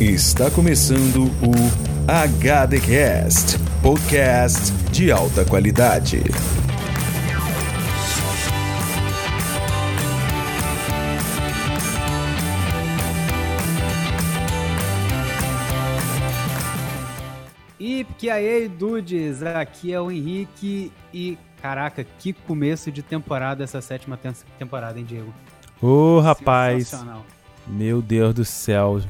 Está começando o HDcast, podcast de alta qualidade. E que aí, dudes, aqui é o Henrique e caraca, que começo de temporada essa sétima temporada, hein, Diego? Ô, oh, rapaz. Meu Deus do céu.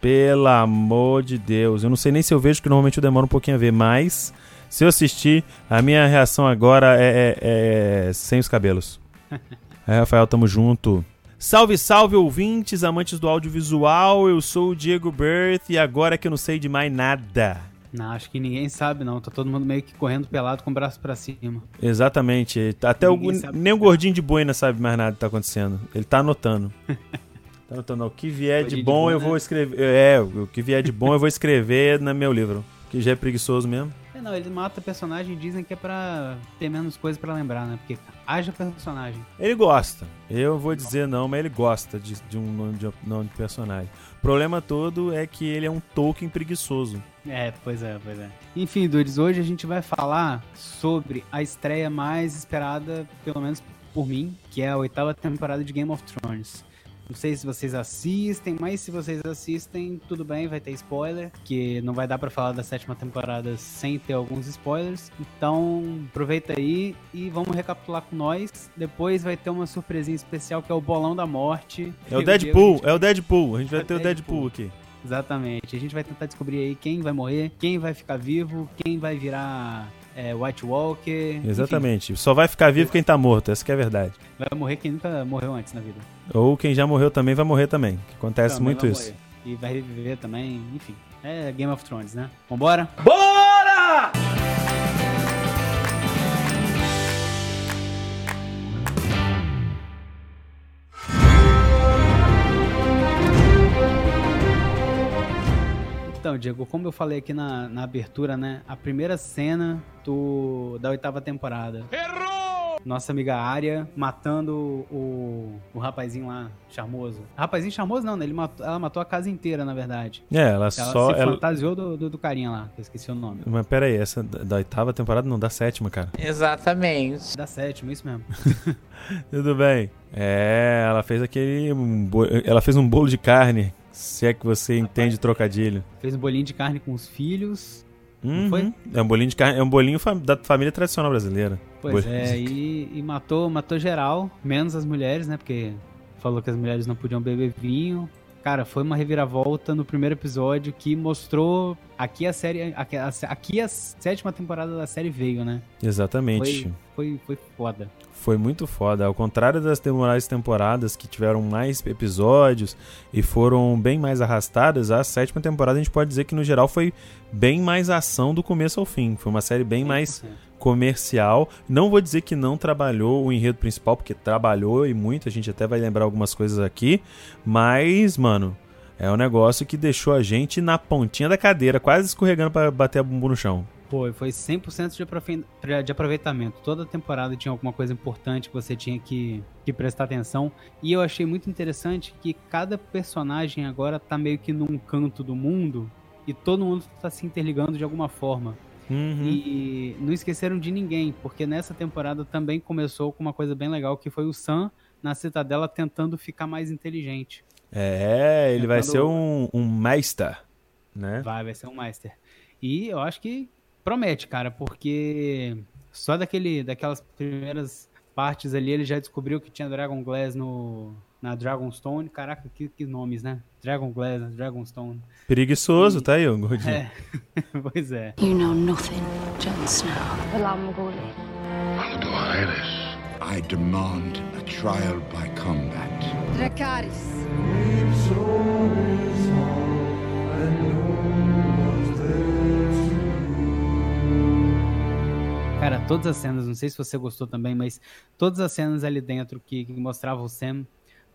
Pelo amor de Deus. Eu não sei nem se eu vejo, que normalmente eu demoro um pouquinho a ver, mas se eu assistir, a minha reação agora é, é, é sem os cabelos. é, Rafael, tamo junto. Salve, salve, ouvintes, amantes do audiovisual. Eu sou o Diego Berth e agora que eu não sei de mais nada. Não, acho que ninguém sabe, não. Tá todo mundo meio que correndo pelado com o braço para cima. Exatamente. Até o, nem o gordinho de boina sabe mais nada que tá acontecendo. Ele tá anotando. tá anotando. O que vier de bom, de eu vou né? escrever. É, o que vier de bom eu vou escrever no meu livro. Que já é preguiçoso mesmo. É, não, ele mata personagem e dizem que é pra ter menos coisa para lembrar, né? Porque haja personagem. Ele gosta. Eu vou dizer não, mas ele gosta de, de um nome de, nome de personagem. O problema todo é que ele é um Tolkien preguiçoso. É, pois é, pois é. Enfim, Dudes, hoje a gente vai falar sobre a estreia mais esperada, pelo menos por mim, que é a oitava temporada de Game of Thrones. Não sei se vocês assistem, mas se vocês assistem, tudo bem, vai ter spoiler, que não vai dar para falar da sétima temporada sem ter alguns spoilers. Então, aproveita aí e vamos recapitular com nós. Depois vai ter uma surpresinha especial que é o Bolão da Morte. É o Deadpool, é o Deadpool. A gente vai, vai ter o Deadpool aqui. Exatamente. A gente vai tentar descobrir aí quem vai morrer, quem vai ficar vivo, quem vai virar é, White Walker. Exatamente. Enfim. Só vai ficar vivo quem tá morto, essa que é a verdade. Vai morrer quem nunca morreu antes na vida. Ou quem já morreu também vai morrer também. Que acontece também muito isso. Morrer. E vai reviver também, enfim. É Game of Thrones, né? Vambora? Bora! Então, Diego, como eu falei aqui na, na abertura, né? A primeira cena do, da oitava temporada. Errou! Nossa amiga Arya matando o, o rapazinho lá, charmoso. Rapazinho charmoso não, né? Ele matou, ela matou a casa inteira, na verdade. É, ela, ela só... se ela... fantasiou do, do, do, carinha lá, eu esqueci o nome. Mas pera aí, essa da oitava temporada não, da sétima, cara. Exatamente. Da sétima, isso mesmo. Tudo bem. É, ela fez aquele... Ela fez um bolo de carne se é que você entende trocadilho. Fez um bolinho de carne com os filhos. Uhum. Foi? É um bolinho de carne, é um bolinho da família tradicional brasileira. Pois bolinho é, e, e, matou, matou geral, menos as mulheres, né? Porque falou que as mulheres não podiam beber vinho. Cara, foi uma reviravolta no primeiro episódio que mostrou aqui a série, aqui a, aqui a sétima temporada da série veio, né? Exatamente. Foi, foi, foi foda foi muito foda. Ao contrário das demais temporadas que tiveram mais episódios e foram bem mais arrastadas, a sétima temporada a gente pode dizer que no geral foi bem mais ação do começo ao fim. Foi uma série bem mais comercial. Não vou dizer que não trabalhou o enredo principal, porque trabalhou e muito, a gente até vai lembrar algumas coisas aqui, mas, mano, é um negócio que deixou a gente na pontinha da cadeira, quase escorregando para bater a bumbum no chão. Foi, foi 100% de, de aproveitamento. Toda temporada tinha alguma coisa importante que você tinha que, que prestar atenção. E eu achei muito interessante que cada personagem agora tá meio que num canto do mundo e todo mundo tá se interligando de alguma forma. Uhum. E não esqueceram de ninguém, porque nessa temporada também começou com uma coisa bem legal que foi o Sam na Citadela tentando ficar mais inteligente. É, ele tentando... vai ser um, um Meister, né? Vai, vai ser um Meister. E eu acho que promete, cara, porque só daquele, daquelas primeiras partes ali ele já descobriu que tinha Dragon Glass no, na Dragonstone. Caraca, que, que nomes, né? Dragon Glass, Dragonstone. Preguiçoso, e... tá aí, o gordinho. É, pois é. You know nothing, Jon Snow. Aldo Aerys, I demand a trial by combat. Dracarys. Cara, todas as cenas, não sei se você gostou também, mas todas as cenas ali dentro que, que mostravam o Sam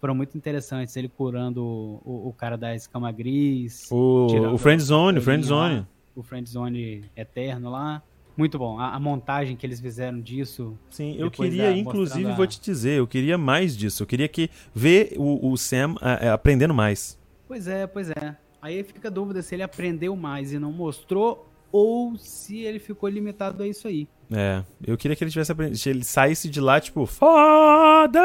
foram muito interessantes. Ele curando o, o cara da escama gris. O, o Friend Zone, o Friend Zone. O Friend Zone eterno lá. Muito bom. A, a, montagem que eles fizeram disso. Sim, eu queria, inclusive, a... vou te dizer, eu queria mais disso. Eu queria que ver o, o Sam a, aprendendo mais. Pois é, pois é. Aí fica a dúvida se ele aprendeu mais e não mostrou ou se ele ficou limitado a isso aí. É, eu queria que ele tivesse aprendido, se ele saísse de lá, tipo, foda!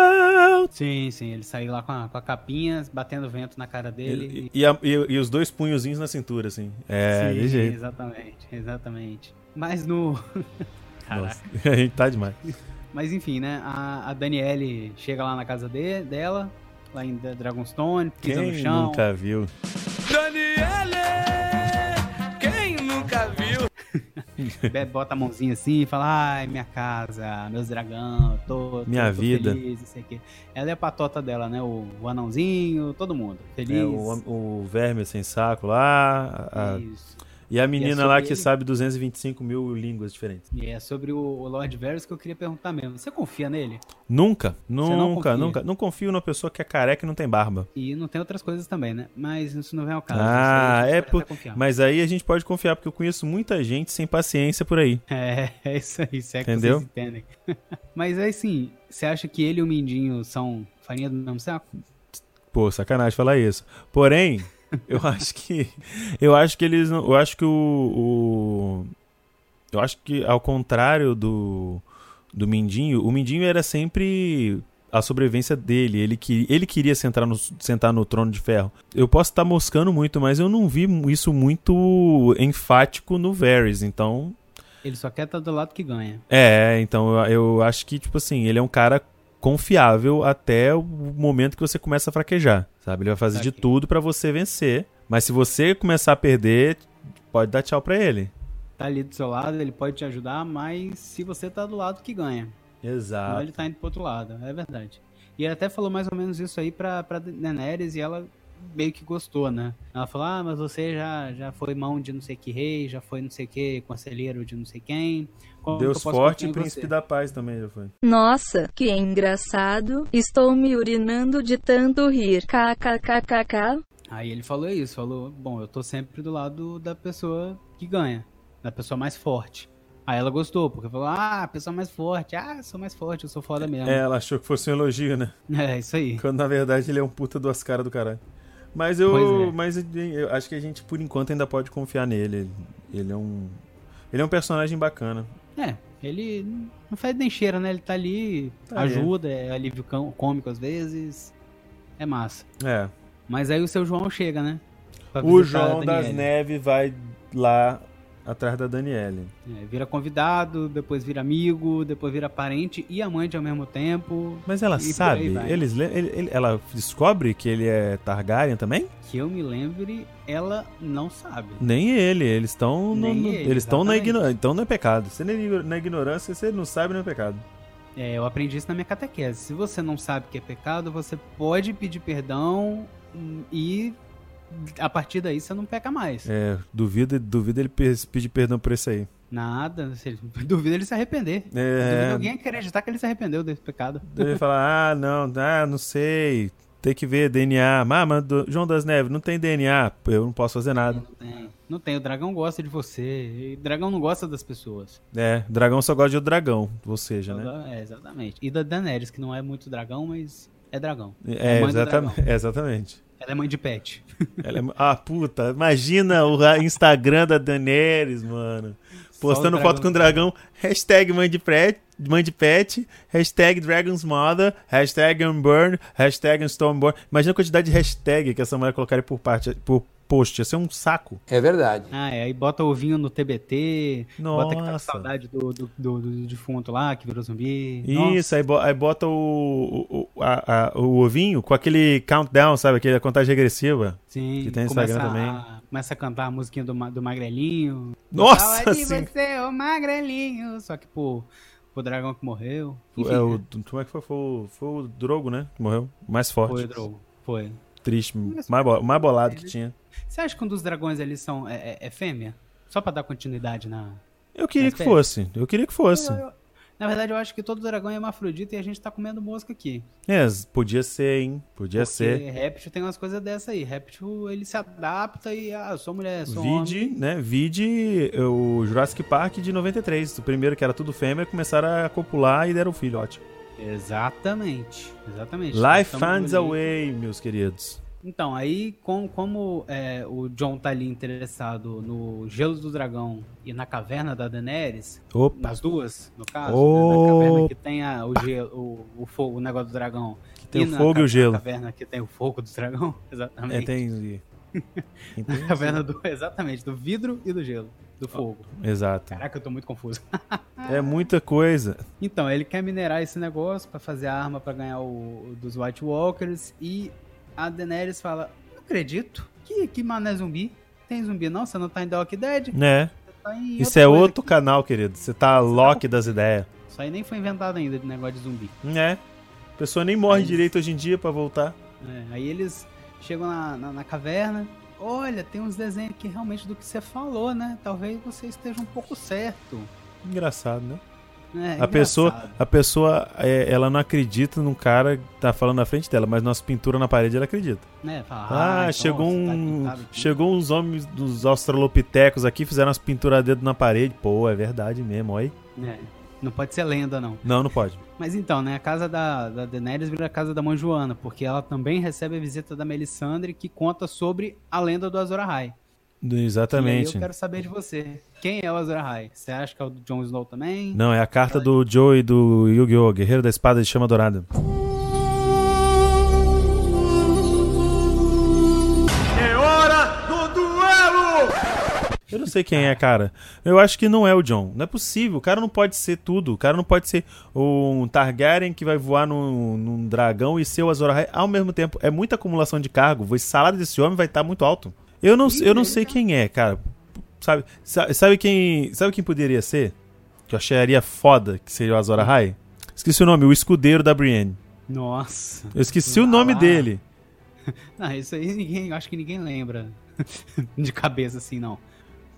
Sim, sim, ele saiu lá com a, com a capinha, batendo vento na cara dele. E, e, a- e- e os dois punhozinhos na cintura, assim. É, Sim, de jeito. Exatamente, exatamente. Mas no. Caraca. Nossa, a gente tá demais. Mas enfim, né? A, a Daniele chega lá na casa de, dela, lá em Dra- Dragonstone, pisa no Quem chão. nunca viu? Daniele, bota a mãozinha assim e fala: Ai, minha casa, meus dragão, tô, tô- Minha tô vida. Feliz, não sei o quê. Ela é a patota dela, né? O, o anãozinho, todo mundo. Feliz. É, o, o verme sem saco lá. a- Isso. E a menina sobre lá que ele? sabe 225 mil línguas diferentes. E é sobre o, Lord Varys que eu queria perguntar mesmo. Você confia nele? Nunca, nunca, nunca. Não confio numa pessoa que é careca e não tem barba. E não tem outras coisas também, né? Mas isso não vem ao caso. Ah, é por... Mas aí a gente pode confiar, porque eu conheço muita gente sem paciência por aí. É, é isso aí, se é que Entendeu? vocês entendem. Mas aí sim, você acha que ele e o Mindinho são farinha do mesmo saco? Pô, sacanagem falar isso. Porém, eu acho que. Eu acho que eles. não- Eu acho que o. o- eu acho que, ao contrário do. Do Mindinho, o Mindinho era sempre a sobrevivência dele. Ele, que, ele queria sentar no, sentar no trono de ferro. Eu posso estar moscando muito, mas eu não vi isso muito enfático no Varys. Então, Ele só quer estar do lado que ganha. é, então eu, eu acho que, tipo assim, ele é um cara confiável até o momento que você começa a fraquejar, sabe? Ele vai fazer de tudo pra você vencer, mas se você começar a perder, pode dar tchau pra ele. Tá ali do seu lado, ele pode te ajudar, mas se você tá do lado que ganha. Não Exato. ele tá indo pro outro lado, é verdade. E ele até falou mais ou menos isso aí pra, pra Daenerys e ela meio que gostou, né? Ela falou, ah, mas você já, já foi mão de não sei que rei, já foi não sei que conselheiro de não sei quem. Como Deus que forte e príncipe você? da paz também já foi. Nossa, que engraçado. Estou me urinando de tanto rir. KKKKK. Aí ele falou isso, falou, bom, eu tô sempre do lado da pessoa que ganha, da pessoa mais forte. Aí ela gostou, porque falou, ah, a pessoa mais forte, ah, eu sou mais forte, eu sou foda mesmo. É, ela achou que fosse um elogio, né? É, isso aí. Quando na verdade ele é um puta duas caras do caralho. Mas eu, é. mas eu acho que a gente por enquanto ainda pode confiar nele. Ele é um ele é um personagem bacana. É, ele não faz nem cheira, né? Ele tá ali, Tá ajuda, é alívio cômico às vezes. É massa. É. Mas aí o seu João chega, né? O João das. Neves vai lá atrás da Daniele. É, vira convidado, depois vira amigo, depois vira parente e amante ao mesmo tempo. Mas ela sabe, eles, le- ele- ele- ela descobre que ele é Targaryen também? Que eu me lembre, ela não sabe. Nem ele, eles estão ele, eles estão na ignorância, então não é pecado. Se ele- na ignorância, você não sabe, não é pecado. É, eu aprendi isso na minha catequese. Se você não sabe que é pecado, você pode pedir perdão e a partir daí você não peca mais. É, duvido, duvido ele pe- pedir perdão por isso aí. Nada, duvido ele se arrepender. Duvido É, alguém acreditar que ele se arrependeu desse pecado. ele falar, ah, não, ah, não sei, tem que ver DNA. Ah, mas João das Neves, não tem DNA, eu não posso fazer nada. Não tem. Não tem, o dragão gosta de você. E o dragão não gosta das pessoas. É, dragão só gosta de outro dragão, ou seja, né? É, exatamente. E da Daenerys, que não é muito dragão, mas é dragão. É, do exatamente, é, exatamente. Ela é mãe de pet. Ela é... Ah, puta, imagina o ra- Instagram da Daenerys, mano. Postando foto com o dragão, hashtag mãe de, pet, mãe de pet, hashtag Dragon's Mother, hashtag Unburn, hashtag Stormborn. Imagina a quantidade de hashtag que essa mulher colocaria por, parte, por post, ia ser um saco. É verdade. Ah, é, aí bota ovinho no TBT, bota que tá com Nossa. saudade do, do, do, do defunto lá, que virou zumbi. Isso, aí, bo- aí bota o, o, o- a- a- o ovinho com aquele countdown, sabe? Aquela contagem regressiva. Sim, Que tem começa Instagram a- também. Começa a cantar a musiquinha do, do Magrelinho. Nossa, Fala de você, ô Magrelinho. Só que, pô, o dragão que morreu. Enfim, é, o, né? como é que foi? Foi, o- foi o Drogo, né? Que morreu. O Mais forte. Foi, Drogo. Foi. Triste. Mais, mais bolado que tinha. Você acha que um dos dragões ali são, é, é- é fêmea? Só pra dar continuidade na... Eu queria Mas que fosse. Eu queria que fosse. Eu- eu- na verdade, eu acho que todo dragão é hermafrodita e a gente tá comendo mosca aqui. É, podia ser, hein? Podia Porque ser. réptil tem umas coisas dessa aí. Réptil, ele se adapta e, ah, eu sou mulher, sou Vide, homem. né? Vide o Jurassic Park de 93. O primeiro que era tudo fêmea, começaram a copular e deram filho, ótimo. Exatamente, exatamente. Life finds a ali. way, meus queridos. Então, aí, com, como é, o John tá ali interessado no Gelo do Dragão e na Caverna da Daenerys, Opa, nas duas, no caso, né, na caverna que tem a- o, gelo, o, o fogo, o negócio do dragão. que tem o na fogo e ca- o gelo. Na caverna que tem o fogo do dragão, exatamente. É, tem. Entendi. Na caverna do, exatamente, do vidro e do gelo, do fogo. Exato. Caraca, eu tô muito confuso. É muita coisa. Então, ele quer minerar esse negócio pra fazer arma pra ganhar o dos White Walkers e a Daenerys fala: "Não acredito. Que que mané zumbi? Tem zumbi não? Você não tá em The Walking Dead? Né? Você tá em Isso é outro aqui." canal, querido. Você tá Loki das ideias. Isso aí nem foi inventado ainda de negócio de zumbi. É. A pessoa nem morre Aí- direito hoje em dia pra voltar. É, aí eles chegam na, na, na caverna. Olha, tem uns desenhos aqui realmente do que você falou, né? Talvez você esteja um pouco certo. Engraçado, né? É, A pessoa, a pessoa é, ela não acredita num cara que tá falando na frente dela, mas nossa pintura na parede ela acredita. Né? Fala, Ah, então, chegou tá um. aqui. chegou uns homens dos australopitecos aqui, fizeram umas pinturas a dedo na parede. Pô, é verdade mesmo, olha. É, não pode ser lenda, não. Não, não pode. Mas então, né? A casa da, da Daenerys vira a casa da mãe Joana, porque ela também recebe a visita da Melisandre, que conta sobre a lenda do Azor Ahai. E aí Exatamente. eu quero saber de você. Quem é o Azor Ahai? Você acha que é o do Jon Snow também? Não, é a carta do Joe e do Yu-Gi-Oh! Guerreiro da Espada de Chama Dourada. É hora do duelo! Eu não sei quem é, cara. Eu acho que não é o John. Não é possível. O cara não pode ser tudo. O cara não pode ser um Targaryen que vai voar num, num dragão e ser o Azor Ahai ao mesmo tempo. É muita acumulação de cargo. O salário desse homem vai estar muito alto. Eu não, eu não sei quem é, cara. Sabe, sa- sabe quem, sabe quem poderia ser? Que eu acharia foda que seria o Azor Ahai? Esqueci o nome, o escudeiro da Brienne. Nossa. Eu esqueci o nome lá. dele. Não, isso aí ninguém, acho que ninguém lembra. de cabeça assim, não.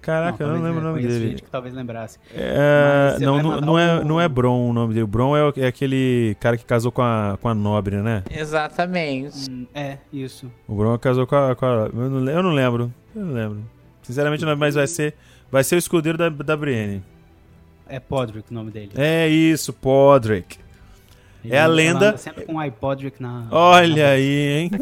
Caraca, eu não lembro é, o nome dele. gente que talvez lembrasse. É, não, não, não, é, o- não é Bron o nome dele. O Bron é, é aquele cara que casou com a, com a Nobre, né? Exatamente. Hum, é, isso. O Bron casou com a. Com a- eu, não, eu não lembro. Eu não lembro. Sinceramente, não, mas vai ser, vai ser o escudeiro da, da Brienne. É Podrick o nome dele. É isso, Podrick. Ele é a lenda- Sempre com o iPodrick na. Olha na- aí, hein?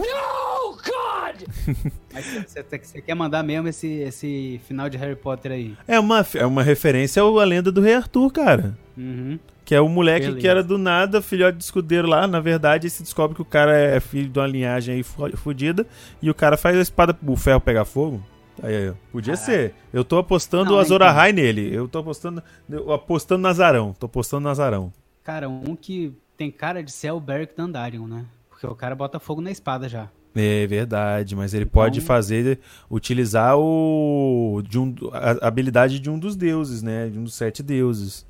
Mas você, quer mandar mesmo esse, esse final de Harry Potter aí? É uma, é uma referência à lenda do Rei Arthur, cara. Uhum. Que é o moleque Beleza. que era do nada, filhote de escudeiro lá. Na verdade, se descobre que o cara é filho de uma linhagem aí fudida. E o cara faz a espada, o ferro pegar fogo. Aí. Podia Caraca. ser. Eu tô apostando Não, o Azor então. Nele. Eu tô apostando. Eu apostando Nazarão. Tô apostando Nazarão. Cara, um que tem cara de ser o Beric Dandarion, né? Porque o cara bota fogo na espada já. É verdade, mas ele pode Então- fazer. Utilizar o. De um, a habilidade de um dos deuses, né? De um dos sete deuses.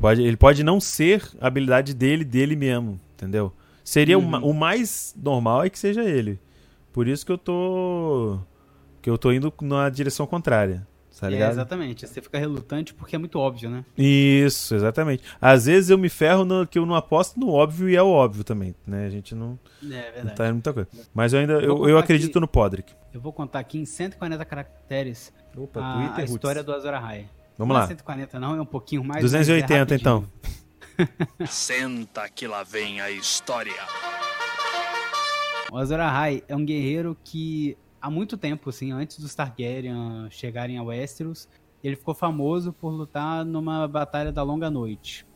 Pode, ele pode não ser a habilidade dele, dele mesmo, entendeu? Seria o Uhum. ma- o, mais normal é que seja ele. Por isso que eu tô. Que eu tô indo na direção contrária. Tá é, ligado? exatamente. Você fica relutante porque é muito óbvio, né? Isso, exatamente. Às vezes eu me ferro no, que eu não aposto no óbvio e é o óbvio também, né? A gente não, É não verdade. tá em muita coisa. Mas eu ainda eu, eu contar acredito aqui- no Podrick. Eu vou contar aqui em 140 caracteres Opa, a, Twitter a Roots. história do Azor Ahai. Vamos não lá. É 140 não, é um pouquinho mais. 280 mas é então. Senta que lá vem a história. O Azor Ahai é um guerreiro que há muito tempo, assim, antes dos Targaryen chegarem a Westeros, ele ficou famoso por lutar numa batalha da Longa Noite.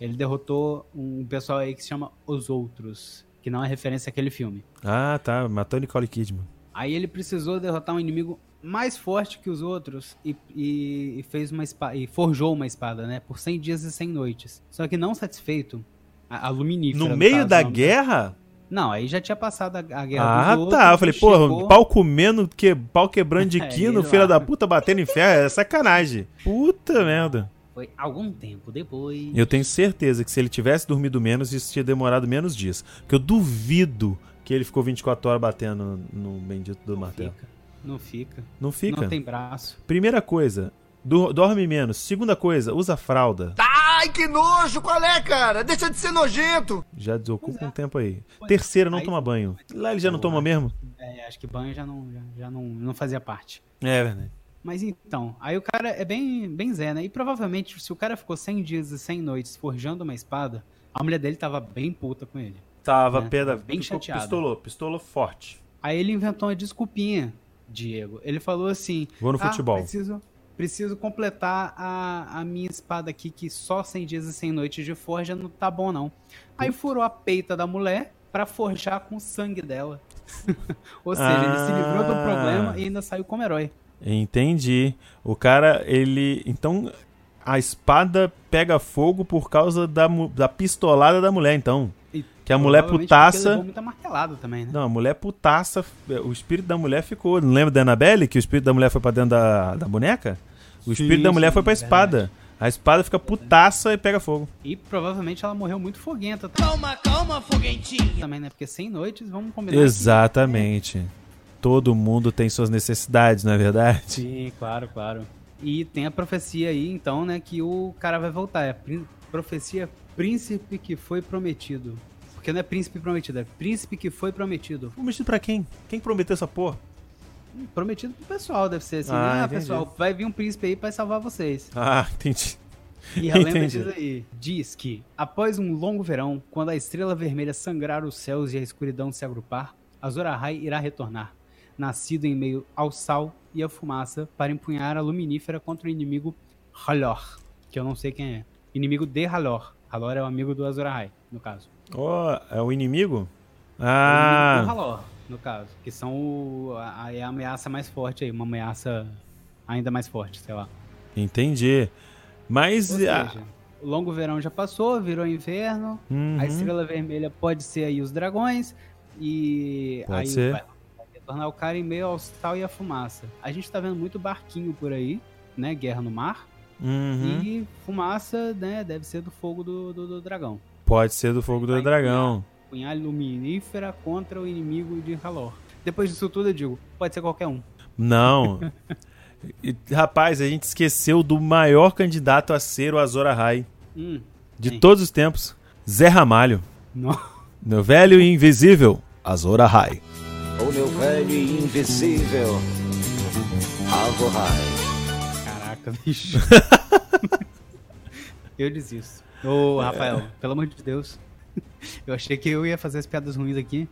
Ele derrotou um pessoal aí que se chama Os Outros, que não é referência àquele filme. Ah, tá. Matou Nicole Kidman. Aí ele precisou derrotar um inimigo mais forte que os outros e, e- e fez uma espada, e forjou uma espada, né? Por 100 dias e 100 noites. Só que não satisfeito, a, a luminífera. No meio caso, da guerra? Não, aí já tinha passado a, a guerra Ah, dos tá. Eu falei, porra, chegou- pau comendo, que, pau quebrando de É, quino, ele filha da puta batendo em ferro. É sacanagem. Puta merda. Foi algum tempo depois. Eu tenho certeza que se ele tivesse dormido menos, isso tinha demorado menos dias. Porque eu duvido que ele ficou 24 horas batendo no bendito do não martelo. fica, não fica. Não fica. Não tem braço. Primeira coisa, do- dorme menos. Segunda coisa, usa fralda. Ai, que nojo! Qual é, cara? Deixa de ser nojento! Já desocupa um tempo aí. Terceira, não Aí- toma banho. Lá ele já não toma mesmo? É, acho que banho já não, já, já não, não fazia parte. É verdade. Mas então, aí o cara é bem, bem zé, né? E provavelmente, se o cara ficou 100 dias e 100 noites forjando uma espada, a mulher dele tava bem puta com ele. Tava Né? pé da... Bem chateado. Pistolou, pistolou forte. Aí ele inventou uma desculpinha, Diego. Ele falou assim: Vou no "Ah, futebol. Preciso, preciso completar a, a minha espada aqui, que só 100 dias e 100 noites de forja não tá bom, não. Aí furou a peita da mulher pra forjar com o sangue dela. Ou seja, ele se livrou do Ah. problema e ainda saiu como herói. Entendi. O cara, ele. Então, a espada pega fogo por causa da, da pistolada da mulher, então. Que a mulher putaça. levou muita martelada também, né? Não, a mulher putaça. O espírito da mulher ficou. Não lembra da Annabelle? Que o espírito da mulher foi pra dentro da, da boneca? O espírito Sim, da mulher sim, foi pra verdade. espada. A espada fica putaça e pega fogo. E provavelmente ela morreu muito foguenta. Calma, calma, foguentinha. Também, né? Porque 100 noites, vamos combinar. Exatamente. Todo mundo tem suas necessidades, não é verdade? Sim, claro, claro. E tem a profecia aí, então, né, que o cara vai voltar. É a profecia príncipe que foi prometido. Porque não é príncipe prometido, é príncipe que foi prometido. Prometido pra quem? Quem prometeu essa porra? Prometido pro pessoal, deve ser assim. Ah, Ah, pessoal, vai vir um príncipe aí pra salvar vocês. Ah, entendi. E relembra Entendi. disso aí. Diz que, após um longo verão, quando a estrela vermelha sangrar os céus e a escuridão se agrupar, Azor Ahai irá retornar, nascido em meio ao sal e à fumaça, para empunhar a luminífera contra o inimigo Halor, que eu não sei quem é. Inimigo de Halor. Halor é o amigo do Azor Ahai, no caso. Ó, é o inimigo? É o do Ah, Halor, no caso. Que são o- a, a- é a ameaça mais forte aí, uma ameaça ainda mais forte, sei lá. entendi. Mas. Ou ah, seja, o longo verão já passou, virou inverno, uhum. A estrela vermelha pode ser aí os dragões e Pode aí ser. vai vai retornar o cara em meio ao sal e à fumaça. A gente tá vendo muito barquinho por aí, né? Guerra no mar. Uhum. E fumaça, né? Deve ser do fogo do, do, do dragão. Pode ser do fogo do dragão. Punhal luminífera contra o inimigo de Halor. Depois disso tudo, eu digo, pode ser qualquer um. Não. E, Rapaz, a gente esqueceu do maior candidato a ser o Azor Ahai Hum, de Quem? todos os tempos, Zé Ramalho. não. Meu velho e invisível, Azor Ahai. O meu velho e invisível Alvorrai. Caraca, bicho. eu desisto. Ô, Rafael, pelo amor de Deus. Eu achei que eu ia fazer as piadas ruins aqui.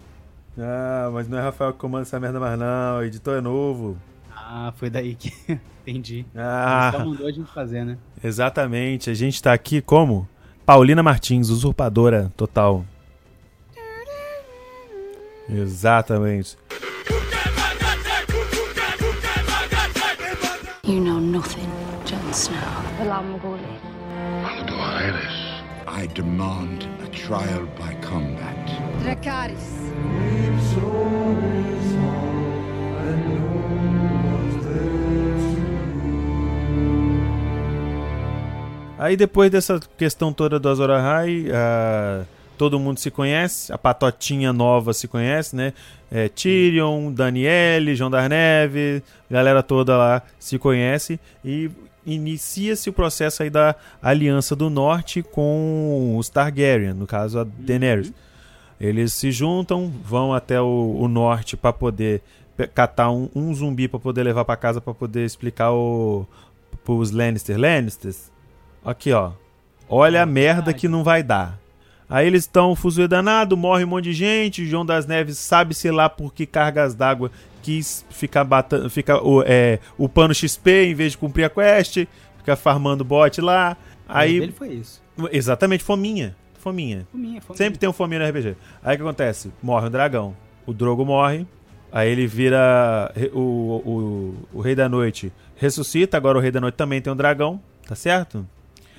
Ah, mas não é Rafael que comanda essa merda mais não, o editor é novo. Ah, foi daí que entendi. Ah, Só mandou a gente fazer, né? exatamente. A gente tá aqui como? Paulina Martins, usurpadora total. Exatamente. You know nothing, Jon Snow. Aeres, I demand a trial by combat. Dracarys. Aí depois dessa questão toda do Azor Ahai, ah, todo mundo se conhece, a patotinha nova se conhece, né? É, Tyrion, Daniele, João das Neves, galera toda lá se conhece e inicia-se o processo aí da Aliança do Norte com os Targaryen, no caso a Daenerys. Eles se juntam, vão até o, o norte para poder catar um, um zumbi para poder levar para casa para poder explicar o pros Lannister, Lannisters. Aqui, ó. Olha a merda que não vai dar. Aí eles estão fuzuê danado, morre um monte de gente. João das Neves sabe sei lá por que cargas d'água quis ficar batendo, fica o, é, o pano XP em vez de cumprir a quest, ficar farmando bot lá. Aí Ele foi isso. exatamente fominha, fominha. Fominha, fominha. Sempre tem um fominha no RPG. Aí o que acontece? Morre um dragão. O Drogo morre. Aí ele vira re- o, o, o Rei da Noite. Ressuscita. Agora o Rei da Noite também tem um dragão. Tá certo?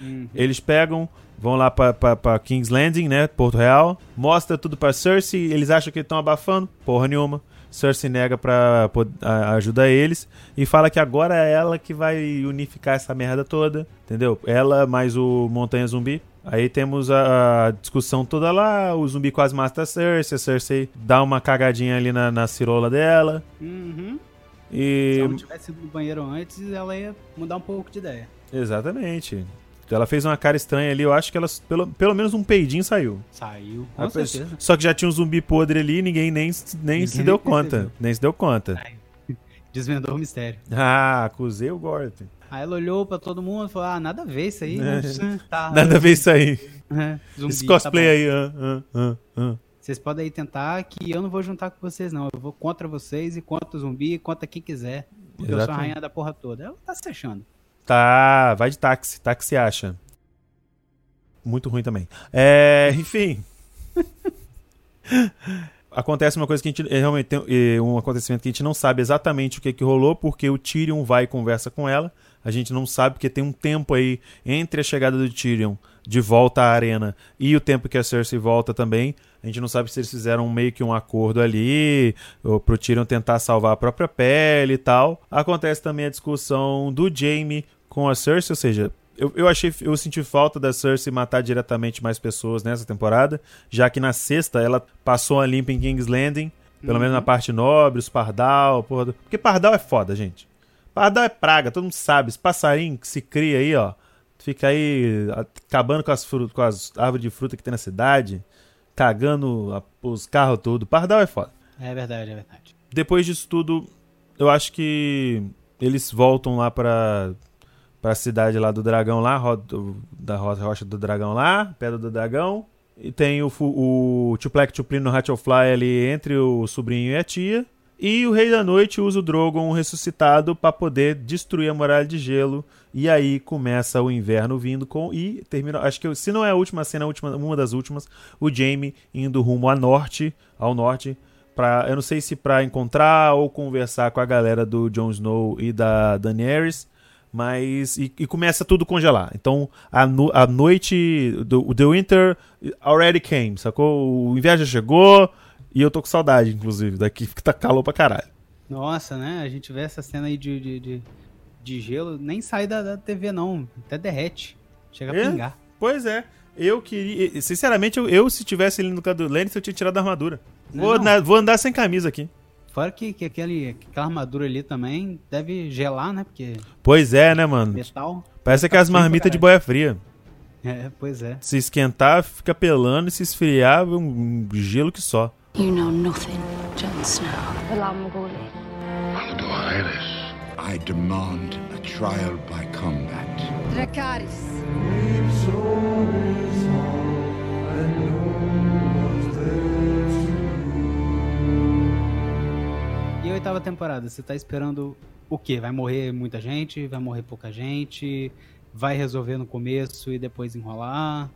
Uhum. Eles pegam, vão lá pra, pra, pra King's Landing, né? Porto Real. Mostra tudo pra Cersei. Eles acham que estão abafando. Porra nenhuma. Cersei nega pra pod- a- ajudar eles. E fala que agora é ela que vai unificar essa merda toda. Entendeu? Ela mais o Montanha Zumbi. Aí temos a, a discussão toda lá. O zumbi quase mata a Cersei. A Cersei dá uma cagadinha ali na, na cirola dela. Uhum. E. Se ela tivesse ido no banheiro antes, ela ia mudar um pouco de ideia. Exatamente. Ela fez uma cara estranha ali, eu acho que ela, pelo, pelo menos um peidinho saiu. Saiu, com certeza. Só que já tinha um zumbi podre ali, ninguém nem, nem Ninguém se nem deu percebeu. conta. Nem se deu conta. Desvendou o mistério. Ah, acusei o golpe. Aí ela olhou pra todo mundo e falou: Ah, nada a ver isso aí. É. Tá, Nada a ver isso aí. É, zumbi, Esse cosplay tá aí. ah, ah, ah. Vocês podem aí tentar que eu não vou juntar com vocês, não. Eu vou contra vocês e contra o zumbi e contra quem quiser. Porque eu sou a Exatamente. rainha da porra toda. Ela tá se achando. Tá, vai de táxi. Táxi acha. Muito ruim também. É, enfim. Acontece uma coisa que a gente é, realmente tem é, um acontecimento que a gente não sabe exatamente o que, que rolou, porque o Tyrion vai e conversa com ela. A gente não sabe porque tem um tempo aí entre a chegada do Tyrion de volta à arena e o tempo que a Cersei volta também. A gente não sabe se eles fizeram meio que um acordo ali, ou pro Tyrion tentar salvar a própria pele e tal. Acontece também a discussão do Jaime com a Cersei, ou seja, eu, eu achei, eu senti falta da Cersei matar diretamente mais pessoas nessa temporada, já que na sexta ela passou a limpa em King's Landing, pelo menos na parte nobre, os Pardal, porra do... porque Pardal é foda, gente. Pardal é praga, todo mundo sabe, esse passarinho que se cria aí, ó, fica aí acabando com as, fru- com as árvores de fruta que tem na cidade, cagando a- os carros tudo. Pardal é foda. É verdade, é verdade. Depois disso tudo, eu acho que eles voltam lá pra, pra cidade lá do dragão lá, ro- do- da ro- rocha do dragão lá, pedra do dragão. E tem o, o Tuplek Tuplino Hatchelfly ali entre o sobrinho e a tia. E o Rei da Noite usa o Drogon ressuscitado pra poder destruir a muralha de gelo. E aí começa o inverno vindo com. E termina. Acho que se não é a última cena, a última, uma das últimas, o Jaime indo rumo a norte, ao norte, Pra, eu não sei se pra encontrar ou conversar com a galera do Jon Snow e da Daenerys, mas e, e começa tudo congelar. Então a, no- a noite do The Winter already came, sacou? O inverno já chegou e eu tô com saudade, inclusive, daqui que tá calor pra caralho. Nossa, né? A gente vê essa cena aí de, de, de, de gelo, nem sai da, da TV, não. Até derrete. Chega a É? pingar. Pois é, eu queria, sinceramente, eu, eu, se tivesse ele no canto do Lannister, eu tinha tirado a armadura. Não, Vou, não. na- vou andar sem camisa aqui. Fora que, que aquele, aquela armadura ali também deve gelar, né? Porque Pois é, né, mano? metal. Parece aquelas frio pra marmitas de boia fria. É, pois é. Se esquentar, fica pelando, e se esfriar, um gelo que só. You know nothing, Jon Snow. Aldo Aeris, I demand a trial by combat. Dracarys. E a oitava temporada, você tá esperando o quê? Vai morrer muita gente? Vai morrer pouca gente? Vai resolver no começo e depois enrolar?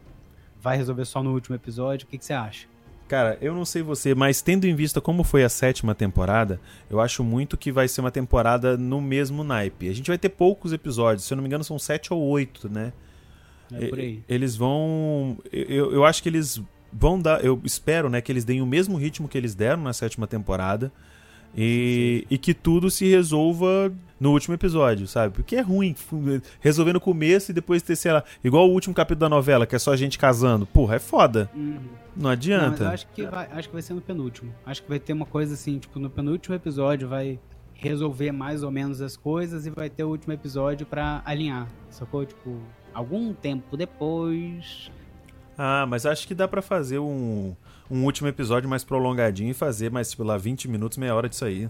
Vai resolver só no último episódio? O que, que você acha? Cara, eu não sei você, mas tendo em vista como foi a sétima temporada, eu acho muito que vai ser uma temporada no mesmo naipe. A gente vai ter poucos episódios, se eu não me engano são sete ou oito, né? É por aí. Eles vão. Eu, eu acho que eles vão dar. Eu espero, né, que eles deem o mesmo ritmo que eles deram na sétima temporada. E, e que tudo se resolva no último episódio, sabe? Porque é ruim resolver no começo e depois ter, sei lá, igual o último capítulo da novela, que é só gente casando. Porra, é foda. Não Não, adianta. eu acho que, vai, acho que vai ser no penúltimo. Acho que vai ter uma coisa assim, tipo, no penúltimo episódio vai resolver mais ou menos as coisas e vai ter o último episódio pra alinhar. Sacou? Tipo, algum tempo depois. Ah, mas acho que dá pra fazer um, um último episódio mais prolongadinho e fazer mais, tipo, lá 20 minutos, meia hora disso aí.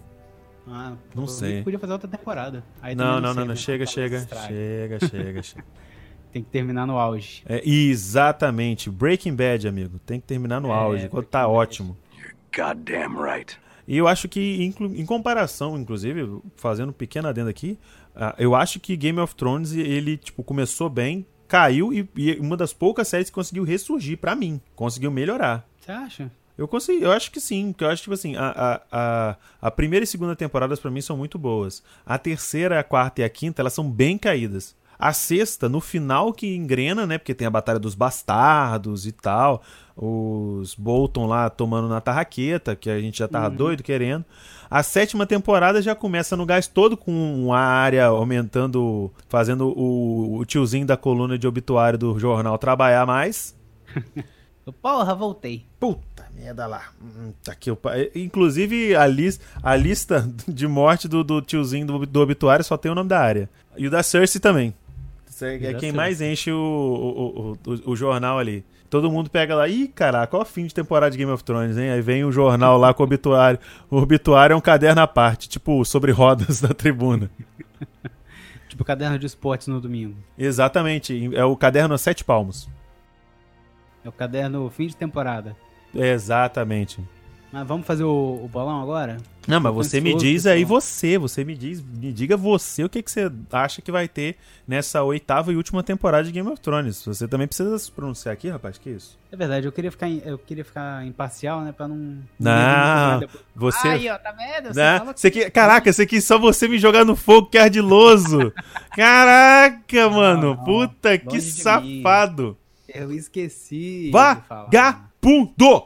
Ah, Não sei. Podia fazer outra temporada. Aí não, também não, sei, não, não. né? Chega, Talvez chega, estrague. chega, chega, chega. Tem que terminar no auge. É, exatamente. Breaking Bad, amigo. Tem que terminar no É, auge, quando tá Bad. ótimo. Goddamn right. E eu acho que, em comparação, inclusive, fazendo um pequeno adendo aqui, ah, eu acho que Game of Thrones, ele, tipo, começou bem, caiu e, e uma das poucas séries que conseguiu ressurgir pra mim. Conseguiu melhorar. Você acha? Eu consegui, eu acho que sim, porque eu acho tipo assim, a, a, a, a primeira e segunda temporadas pra mim são muito boas. A terceira, a quarta e a quinta, elas são bem caídas. A sexta, no final que engrena, né? Porque tem a Batalha dos Bastardos e tal. Os Bolton lá tomando na tarraqueta, que a gente já tava doido querendo. A sétima temporada já começa no gás todo, com a área aumentando, fazendo o, o tiozinho da coluna de obituário do jornal trabalhar mais. Eu, Porra, voltei. Puta merda lá. Hum, tá aqui, o pa- Inclusive, a, lis... a lista de morte do, do tiozinho do, do obituário só tem o nome da área. E o da Cersei também. É, quem Cersei. mais enche o, o, o, o- jornal ali. Todo mundo pega lá, ih, caraca, qual o fim de temporada de Game of Thrones, hein? Aí vem o jornal lá com o obituário. O obituário é um caderno à parte, tipo, sobre rodas da tribuna. Tipo, caderno de esportes no domingo. Exatamente, é o caderno a sete palmos. É o caderno fim de temporada. Exatamente. Mas vamos fazer o, o bolão agora? Não, mas você me diz aí você, você me diz, me diga você o que, que você acha que vai ter nessa oitava e última temporada de Game of Thrones. Você também precisa se pronunciar aqui, rapaz, que isso? É verdade, eu queria ficar, eu queria ficar imparcial, né? Pra não. Não, você... Aí, ó, tá vendo? Você Né? fala Você que... Caraca, você quis só você me jogar no fogo, que ardiloso! Caraca, mano! não, Puta que safado! Eu esqueci. Vagabundo!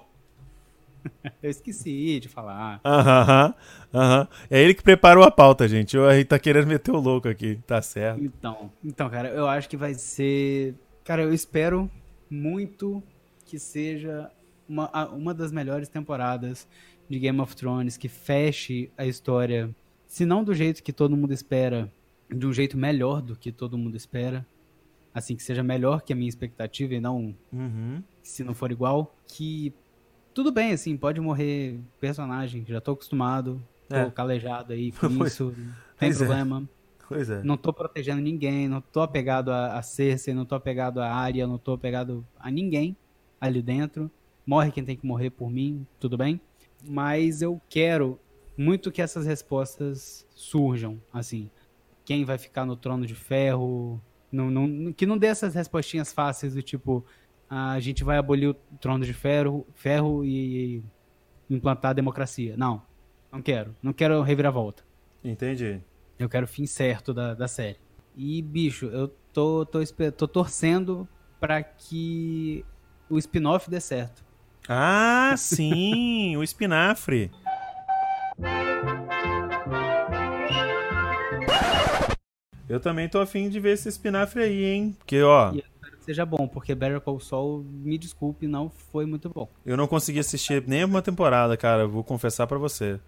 Eu esqueci de falar. Aham, aham. É ele que preparou a pauta, gente. Eu aí tá querendo meter o louco aqui, tá certo. Então, então, cara, eu acho que vai ser. Cara, eu espero muito que seja uma, uma das melhores temporadas de Game of Thrones, que feche a história, se não do jeito que todo mundo espera, de um jeito melhor do que todo mundo espera. Assim, que seja melhor que a minha expectativa e não Uhum. se não for igual. Que tudo bem, assim, pode morrer personagem, já tô acostumado, tô É. calejado aí com Pois- isso, não tem pois é. problema. Pois é. Não tô protegendo ninguém, não tô apegado a, a Cersei, não tô apegado a Arya, não tô apegado a ninguém ali dentro. Morre quem tem que morrer por mim, tudo bem? Mas eu quero muito que essas respostas surjam, assim. Quem vai ficar no trono de ferro? Não, não- que não dê essas respostinhas fáceis do tipo, "Ah, a gente vai abolir o trono de ferro, ferro e implantar a democracia. Não, não quero. Não quero reviravolta. Entendi. Eu quero o fim certo da, da série. E, bicho, eu tô, tô, tô torcendo pra que o spin-off dê certo. Ah, sim! o espinafre. Eu também tô afim de ver esse espinafre aí, hein? Porque, ó, E que seja bom, porque Better Call Saul, me desculpe, não foi muito bom. eu não consegui assistir nem uma temporada, cara. Vou confessar pra você.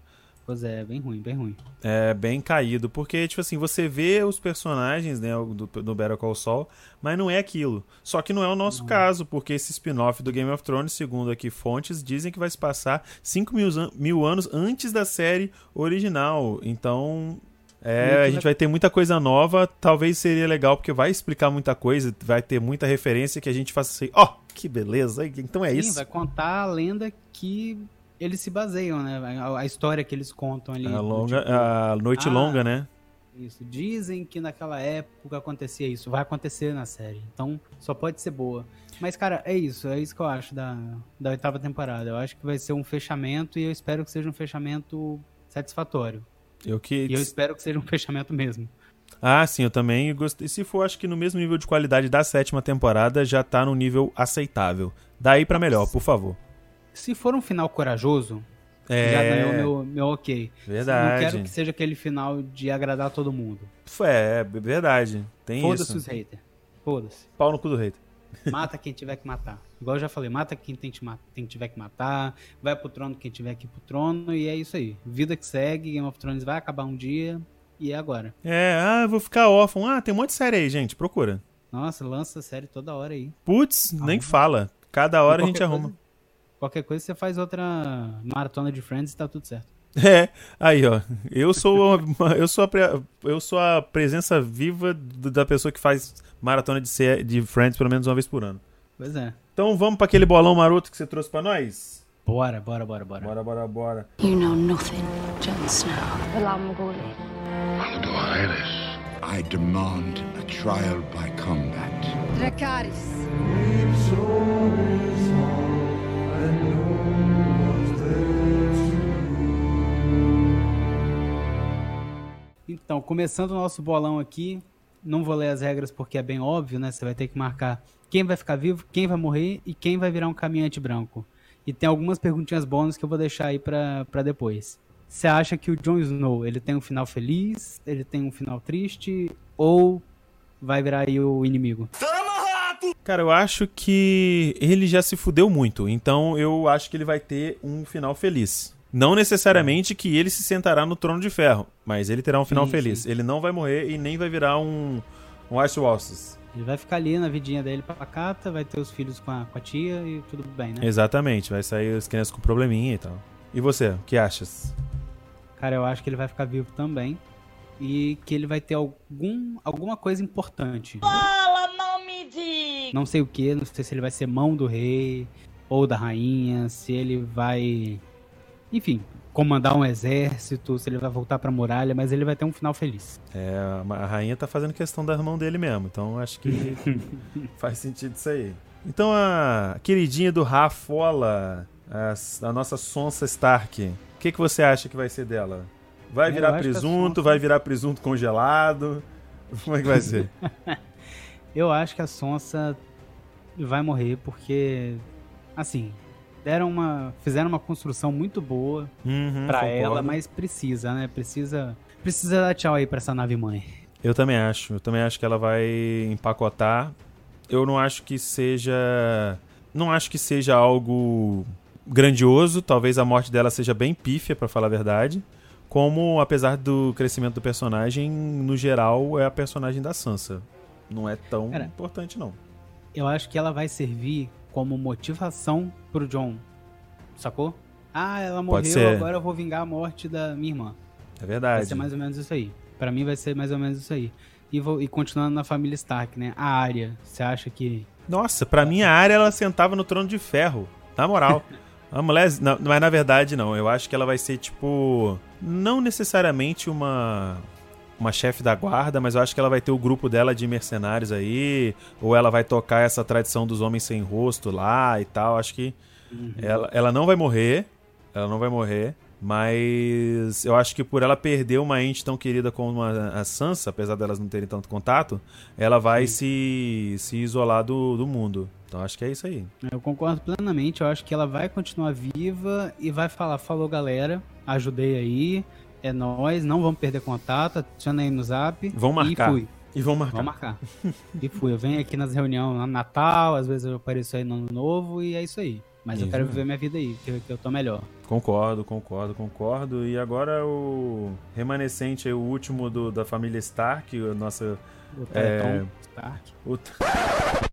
Pois é, bem ruim, bem ruim. É bem caído, porque, tipo assim, você vê os personagens, né, do, do Better Call Saul, mas não é aquilo. Só que não é o nosso caso, porque esse spin-off do Game of Thrones, segundo aqui fontes, dizem que vai se passar 5 mil, mil anos antes da série original. Então, é, a gente vai ter muita coisa nova. Talvez seria legal, porque vai explicar muita coisa, vai ter muita referência que a gente faça assim, ó, que beleza, então é Sim, isso. vai contar a lenda que eles se baseiam, né? A, história que eles contam ali. A, longa, tipo, a noite ah, longa, né? Isso. Dizem que naquela época acontecia isso. Vai acontecer na série. Então, só pode ser boa. Mas, cara, é isso. É isso que eu acho da, da oitava temporada. Eu acho que vai ser um fechamento e eu espero que seja um fechamento satisfatório. Eu que E eu espero que seja um fechamento mesmo. Ah, sim, eu também gostei. Se for, acho que no mesmo nível de qualidade da sétima temporada, já tá no nível aceitável. Daí pra melhor, por favor. Se for um final corajoso, É, já ganhou meu, meu ok. verdade. Não quero que seja aquele final de agradar todo mundo. É, verdade. Tem Foda-se isso. os haters. Foda-se. Pau no cu do hater. Mata quem tiver que matar. Igual eu já falei, mata quem tem que, tem que tiver que matar, vai pro trono quem tiver que ir pro trono, e é isso aí. Vida que segue, Game of Thrones vai acabar um dia, e é agora. É, ah, eu vou ficar órfão. Ah, tem um monte de série aí, gente. Procura. Nossa, lança série toda hora aí. Putz, nem fala. Cada hora a gente Qualquer arruma. coisa- qualquer coisa você faz outra maratona de Friends e tá tudo certo. É, aí ó, eu sou uma- eu sou a, eu sou a presença viva da pessoa que faz maratona de, sé- de Friends pelo menos uma vez por ano. Pois é. Então vamos pra aquele bolão maroto que você trouxe pra nós? Bora, bora, bora, bora. Bora, bora, bora. You know nothing, Jon Snow. Aldo Ares, I demand a trial by combat. Dracarys. Então, começando o nosso bolão aqui, não vou ler as regras porque é bem óbvio, né? Você vai ter que marcar quem vai ficar vivo, quem vai morrer e quem vai virar um caminhante branco. E tem algumas perguntinhas bônus que eu vou deixar aí pra, pra depois. Você acha que o Jon Snow, ele tem um final feliz, ele tem um final triste, ou vai virar aí o inimigo? Cara, eu acho que ele já se fudeu muito, então eu acho que ele vai ter um final feliz. Não necessariamente que ele se sentará no trono de ferro, mas ele terá um final Sim, feliz. sim. Ele não vai morrer e nem vai virar um, um Ice Walters. Ele vai ficar ali na vidinha dele pacata, vai ter os filhos com a, com a tia e tudo bem, né? Exatamente, vai sair as crianças com probleminha e tal. E você, o que achas? Cara, eu acho que ele vai ficar vivo também. E que ele vai ter algum, alguma coisa importante. Fala, não me diga! Não sei o que, não sei se ele vai ser mão do rei. ou da rainha, se ele vai, enfim, comandar um exército, se ele vai voltar pra muralha, mas ele vai ter um final feliz. É, a rainha tá fazendo questão da irmão dele mesmo, então acho que faz sentido isso aí. Então a queridinha do Rafola, a, a nossa Sonsa Stark, o que, que você acha que vai ser dela? Vai virar presunto? Vai virar presunto congelado? Como é que vai ser? Eu acho que a Sonsa vai morrer porque, assim, deram uma, fizeram uma construção muito boa Uhum, pra concordo. ela, mas precisa, né? Precisa, precisa dar tchau aí pra essa nave mãe. Eu também acho. Eu também acho que ela vai empacotar. Eu não acho que seja. Não acho que seja algo grandioso. Talvez a morte dela seja bem pífia, pra falar a verdade. Como, apesar do crescimento do personagem, no geral, é a personagem da Sansa. Não é tão Cara, importante, não. Eu acho que ela vai servir como motivação pro John. Sacou? Ah, ela morreu, agora eu vou vingar a morte da minha irmã. É Vai verdade. ser mais ou menos isso aí. Pra mim vai ser mais ou menos isso aí. E, vou, e continuando na família Stark, né? A área, você acha que. Nossa, pra mim a área ela sentava no trono de ferro. Na moral. A mulher. Não, mas na verdade não. Eu acho que ela vai ser tipo. Não necessariamente uma. Uma chefe da guarda, mas eu acho que ela vai ter o grupo dela de mercenários aí. Ou ela vai tocar essa tradição dos homens sem rosto lá e tal. Acho que. Ela, ela não vai morrer. Ela não vai morrer. Mas eu acho que por ela perder uma ente tão querida como a, a Sansa, apesar delas não terem tanto contato, ela vai se, se isolar do, do mundo. Então acho que é isso aí. Eu concordo plenamente. Eu acho que ela vai continuar viva e vai falar: falou galera, ajudei aí. É nóis, não vamos perder contato. Adiciona aí no zap. Vão marcar. E fui. E vão marcar. Vamos marcar. e fui. Eu venho aqui nas reuniões no Natal, às vezes eu apareço aí no Ano Novo e é isso aí. Mas eu Isso quero mesmo. viver minha vida aí, que, que eu tô melhor. Concordo, concordo, concordo. E agora o remanescente aí, o último do, da família Stark, a nossa. O Teleton Stark. O,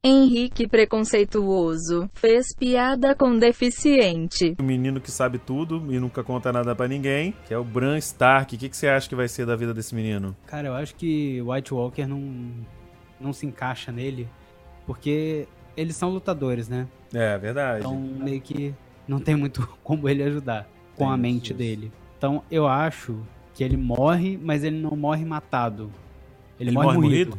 Henrique preconceituoso. Fez piada com deficiente. o menino que sabe tudo e nunca conta nada pra ninguém, que é o Bran Stark. O que, que você acha que vai ser da vida desse menino? Cara, eu acho que White Walker não, não se encaixa nele, porque eles são lutadores, né? É, verdade. Então meio que não tem muito como ele ajudar com a Tem mente isso. dele. Então eu acho que ele morre, mas ele não morre matado. Ele, Ele morre, morre morrido?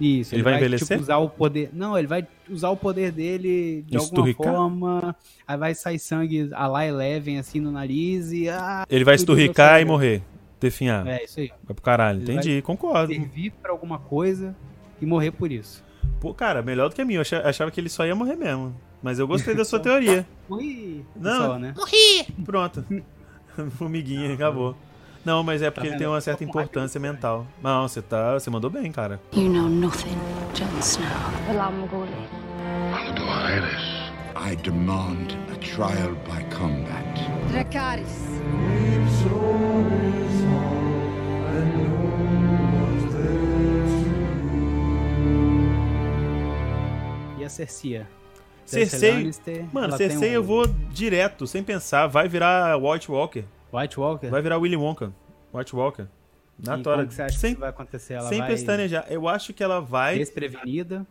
Isso, Ele vai envelhecer? tipo, usar o poder. Não, ele vai usar o poder dele de Esturricar? alguma forma. Aí vai sair sangue a lá Eleven assim no nariz e. Ah, Ele vai esturricar e morrer. Definhar. É, isso aí. Vai pro caralho. Ele Entendi, concordo. Servir pra alguma coisa e morrer por isso. Pô, cara, melhor do que a minha. Eu acha- achava que ele só ia morrer mesmo. Mas eu gostei da sua teoria. Ui, Não. só, né? Pronto. Formiguinha, acabou. Não, mas é porque Tá ele tem uma certa importância mental. Não, você tá. Você mandou bem, cara. You know nothing, Jon Snow. Dohaeris, I demand a trial by combat. Dracarys. E a Cercia? Cersei- Mano, Cersei um- eu vou direto, sem pensar. Vai virar White Walker. White Walker? Vai virar Willy Wonka. White Walker. Na e tora. como que você acha sem que vai acontecer? Ela sem vai pestanejar. Eu acho que ela vai desprevenida.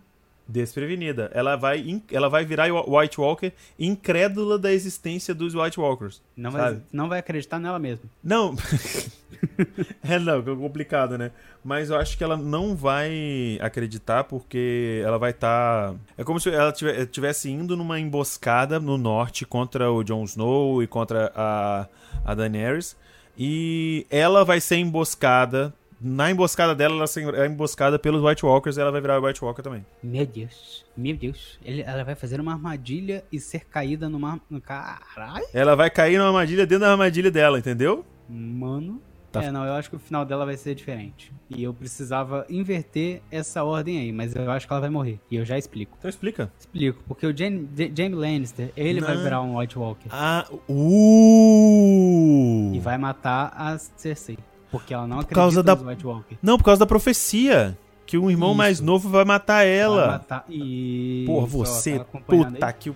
Desprevenida. Ela vai, ela vai virar White Walker incrédula da existência dos White Walkers. Não vai, sabe? não vai acreditar nela mesma. Não. é não, é complicado, né? Mas eu acho que ela não vai acreditar porque ela vai estar. É como se ela tive- estivesse indo numa emboscada no norte contra o Jon Snow e contra a, a Daenerys. E ela vai ser emboscada. Na emboscada dela, ela é emboscada pelos White Walkers e ela vai virar White Walker também. Meu Deus. Meu Deus. Ela vai fazer uma armadilha e ser caída numa. Caralho. Ela vai cair numa armadilha dentro da armadilha dela, entendeu? Mano. Tá. É, não, eu acho que o final dela vai ser diferente. E eu precisava inverter essa ordem aí, mas eu acho que ela vai morrer. E eu já explico. Então explica. Explico, porque o Jaime Lannister, ele vai Não. virar um White Walker. Ah, uh! E vai matar a Cersei. Porque ela não acredita causa da-. Não, por causa da profecia. Que o irmão Isso. mais novo vai matar Vai ela. matar... Isso, Porra, ó, você. tá Puta aí? que. o-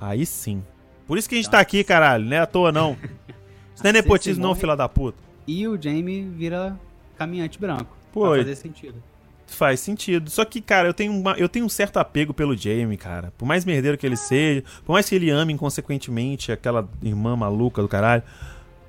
Aí sim. Por isso que a gente tá aqui, caralho. Não é à toa, não. Isso não é A nepotismo, não, fila da puta. E o Jaime vira caminhante branco. Pô, Pra e- fazer sentido. Faz sentido. Só que, cara, eu tenho, uma- eu tenho um certo apego pelo Jamie, cara. Por mais merdeiro que ele seja, por mais que ele ame inconsequentemente aquela irmã maluca do caralho,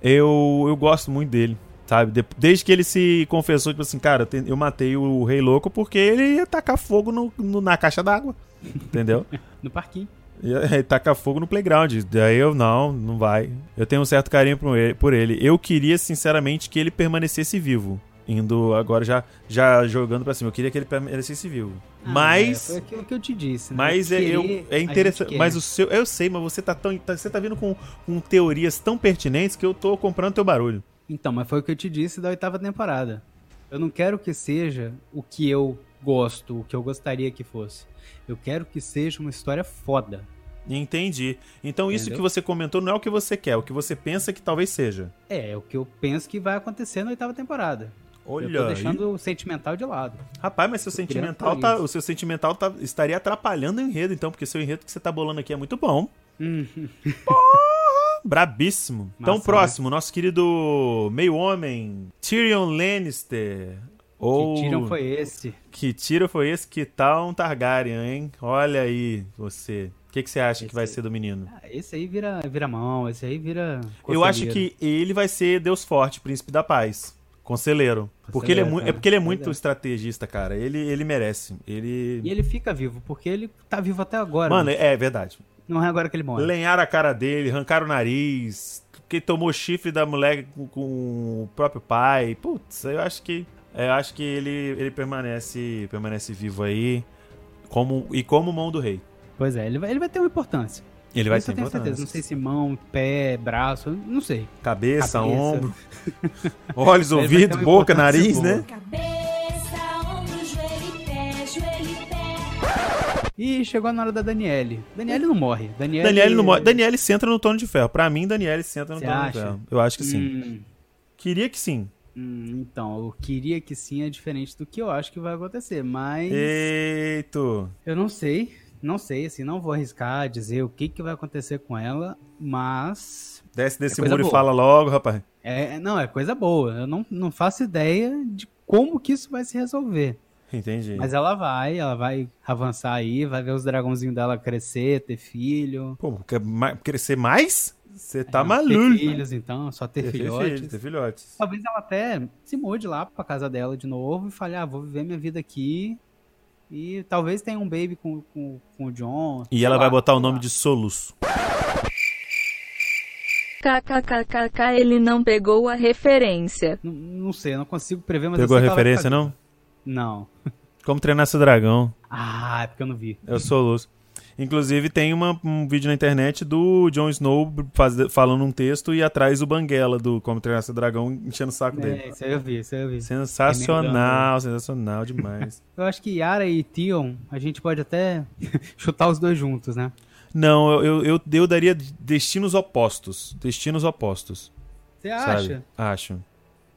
eu, eu gosto muito dele, sabe? De- desde que ele se confessou, tipo assim, cara, eu, te- eu matei o Rei Louco porque ele ia tacar fogo no- no- na caixa d'água. Entendeu? No parquinho. E tacar fogo no playground. Daí eu, não, não vai. Eu tenho um certo carinho por ele, por ele. Eu queria, sinceramente, que ele permanecesse vivo. Indo agora já, já jogando pra cima. Eu queria que ele permanecesse vivo. Ah, é, mas. foi aquilo que eu te disse, né? Mas é, eu, é interessante. Mas o seu. Eu sei, mas você tá tão. tá- você tá vindo com, com teorias tão pertinentes que eu tô comprando teu barulho. Então, mas foi o que eu te disse da oitava temporada. Eu não quero que seja o que eu gosto, o que eu gostaria que fosse. Eu quero que seja uma história foda. Entendi. Então isso Entendeu? que você comentou não é o que você quer, é o que você pensa que talvez seja. É, é o que eu penso que vai acontecer na oitava temporada. Olha eu tô aí. deixando o sentimental de lado. Rapaz, mas seu sentimental tá, o seu sentimental tá, estaria atrapalhando o enredo, então, porque seu enredo que você tá bolando aqui é muito bom. Hum, Brabíssimo. Massa, então, próximo, nosso querido meio-homem, Tyrion Lannister. Ou... Que tiram foi esse? Que tiro foi esse? Que tal um Targaryen, hein? Olha aí, você. O que, que você acha que Esse vai aí. ser do menino? Ah, esse aí vira, vira mão, esse aí vira. Eu acho que ele vai ser Deus Forte, Príncipe da Paz. Conselheiro. Porque ele é, é. é porque ele é muito é. estrategista, cara. Ele, ele merece. Ele. E ele fica vivo, porque ele tá vivo até agora. Mano, né? é verdade. Não é agora que ele morre. Lenharam a cara dele, arrancaram o nariz, que tomou chifre da mulher com, com o próprio pai. Putz, eu acho que eu acho que ele, ele permanece permanece vivo aí como e como mão do rei. Pois é, ele vai, ele vai ter uma importância. Ele vai Isso ter eu tenho importância. certeza. Não sei se mão, pé, braço, não sei. Cabeça, Cabeça. ombro, olhos, ouvidos, boca, nariz, boa. né? Cabeça, ombro, joelho e pé, joelho e pé. E chegou na hora da Daniele. Daniele não morre. Daniele, Daniele não morre. Daniele senta no trono de ferro. Pra mim, Daniele senta no Você trono de acha? ferro. Eu acho que sim. Hum, Queria que sim. hum, então, eu queria que sim é diferente do que eu acho que vai acontecer, mas Eito. eu não sei. Não sei, assim, não vou arriscar dizer o que, que vai acontecer com ela, mas Desce desse É muro e boa. fala logo, rapaz. é, não, é coisa boa. Eu não, não faço ideia de como que isso vai se resolver. Entendi. Mas ela vai, ela vai avançar aí, vai ver os dragãozinhos dela crescer, ter filho. Pô, quer ma- crescer mais? Você tá É, maluco. Ter filhos, então, só ter, Ter filhotes. filhos, ter filhotes. Talvez ela até se mude lá pra casa dela de novo e fale, ah, vou viver minha vida aqui. E talvez tenha um baby com, com, com o John. E ela lá, vai botar o nome lá. de Soluço. KKKKK ele não pegou a referência. Não, não sei, eu não consigo prever, mas eu Pegou a referência, não? Não. Como treinar seu dragão. Ah, é porque eu não vi. É o Soluço. Inclusive, tem uma- um vídeo na internet do Jon Snow faz- falando um texto e atrás o Banguela do Como Treinar Seu Dragão enchendo o saco dele. É, isso aí eu vi, isso aí eu vi. Sensacional, sensacional demais. Eu acho que Yara e Tion, a gente pode até chutar os dois juntos, né? Não, eu, eu, eu, eu daria destinos opostos. Destinos opostos. Você sabe? acha? Acho.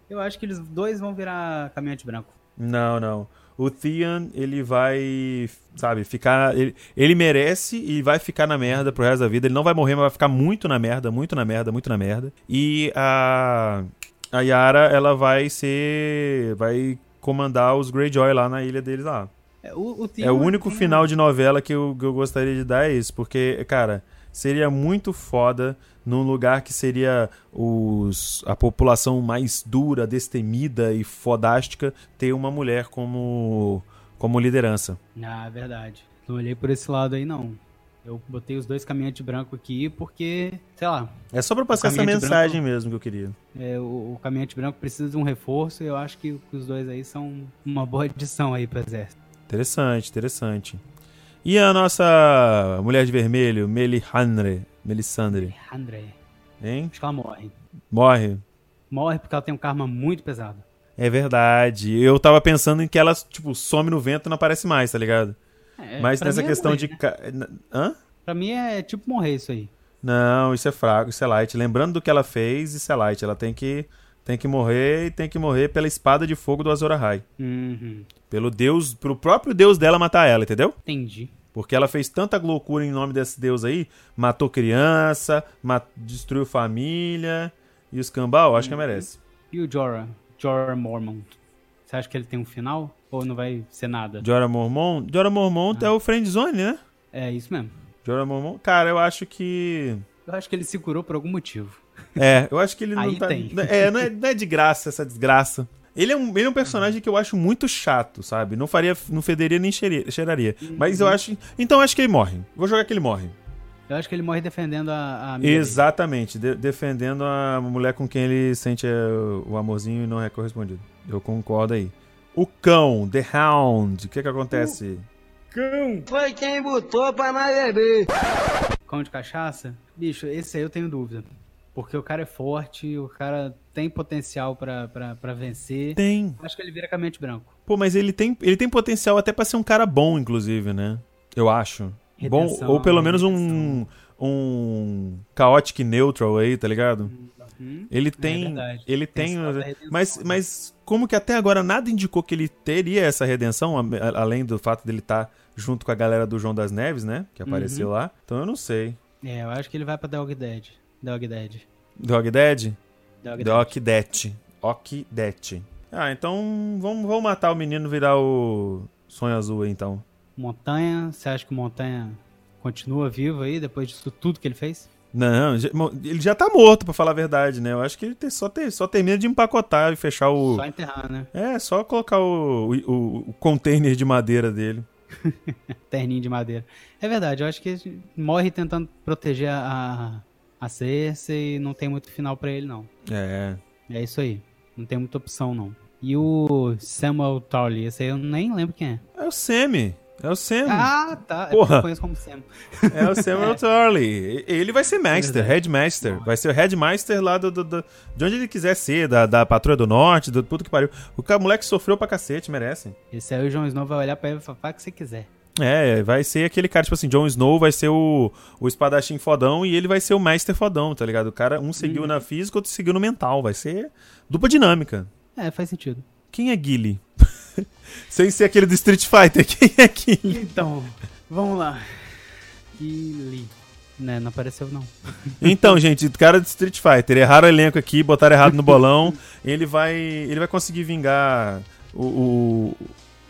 Eu acho que eles dois vão virar caminhante branco. Não, não. O Theon, ele vai, sabe, ficar. Ele, ele merece e vai ficar na merda pro resto da vida. Ele não vai morrer, mas vai ficar muito na merda, muito na merda, muito na merda. E a. A Yara, ela vai ser. Vai comandar os Greyjoy lá na ilha deles lá. É, o, o Theon, É o único tem final de novela que eu, que eu gostaria de dar é esse, porque, cara, seria muito foda num lugar que seria os, a população mais dura, destemida e fodástica ter uma mulher como, como liderança. Ah, é verdade. Não olhei por esse lado aí, não. Eu botei os dois caminhantes brancos aqui porque, sei lá, É só pra passar essa mensagem mesmo que eu queria. é, o, o caminhante branco precisa de um reforço e eu acho que os dois aí são uma boa adição aí pro exército. Interessante, interessante. E a nossa mulher de vermelho, Melisandre, Melisandre, André, hein? acho que ela morre. Morre. Morre porque ela tem um karma muito pesado. É verdade. Eu tava pensando em que ela, tipo, some no vento e não aparece mais, tá ligado? É, Mas nessa é questão morrer, de. né? Hã? Pra mim é tipo morrer isso aí. Não, isso é fraco, isso é light. Lembrando do que ela fez, isso é light. Ela tem que, tem que morrer e tem que morrer pela espada de fogo do Azor Ahai. Uhum, Pelo Deus, pro próprio Deus dela matar ela, entendeu? entendi. Porque ela fez tanta loucura em nome desse Deus aí, matou criança, ma- destruiu família e os cambal, acho que merece. E o Jorah? Jorah Mormont. Você acha que ele tem um final? Ou não vai ser nada? Jorah Mormont? Jorah Mormont é o Friendzone, né? É isso mesmo. Jorah Mormont. Cara, eu acho que. Eu acho que ele se curou por algum motivo. É, eu acho que ele não Aí tá. tem. É, não é, não é de graça essa desgraça. Ele é, um, ele é um personagem que eu acho muito chato, sabe? Não faria, não federia nem cheire- cheiraria. Mas eu acho. Então eu acho que ele morre. Vou jogar que ele morre. Eu acho que ele morre defendendo a, a. Exatamente, de- defendendo a mulher com quem ele sente é, o amorzinho e não é correspondido. Eu concordo aí. O cão, The Hound, o que que acontece? Foi quem botou pra nós beber. Cão de cachaça? Bicho, esse aí eu tenho dúvida. Porque o cara é forte, o cara tem potencial pra vencer. Tem. Acho que ele vira caminhante branco. Pô, mas ele tem, ele tem potencial até pra ser um cara bom, inclusive, né? Eu acho. bom, Redenção, ou pelo menos um um chaotic neutral aí, tá ligado? Hum? Ele É tem, verdade. ele Tem redenção, mas né? mas como que até agora nada indicou que ele teria essa redenção, a- a- além do fato dele estar junto com a galera do João das Neves, né, que apareceu Uhum. lá. Então eu não sei. É, eu acho que ele vai pra Dog Dead. Dog Dead. Dog Dead? Dog Dead. Ok Det. Ah, então vamos, vamos matar o menino virar o Sonho Azul aí, então. Montanha, você acha que o Montanha continua vivo aí depois disso tudo que ele fez? Não, ele já tá morto, pra falar a verdade, né? Eu acho que ele só, só termina de empacotar e fechar o. Só enterrar, né? É, só colocar o, o, o container de madeira dele. Terninho de madeira. É verdade, eu acho que ele morre tentando proteger a, a Cersei não tem muito final pra ele, não. É. É isso aí. Não tem muita opção, não. E o Samuel Tarly, esse aí eu nem lembro quem é. É o Semi. É o Sam. Ah, tá. É Porra. eu conheço como Sam. É o Samuel Tarly. Ele vai ser Master, Verdade. Headmaster. Vai ser o Headmaster lá do, do- do- de onde ele quiser ser, da, da Patrulha do Norte, do puto que pariu. O ca- moleque sofreu pra cacete, merece. Esse aí o Jon Snow vai olhar pra ele e falar, faz o que você quiser. É, vai ser aquele cara, tipo assim, Jon Snow vai ser o, o espadachim fodão e ele vai ser o Master fodão, tá ligado? O cara, um seguiu na física, outro seguiu no mental. Vai ser dupla dinâmica. É, faz sentido. Quem é Gilly? Sem ser aquele do Street Fighter, quem é Gilly? Então, vamos lá. Gilly. Né, não apareceu não. Então, gente, cara do Street Fighter, erraram o elenco aqui, botaram errado no bolão. ele vai ele vai conseguir vingar o... o-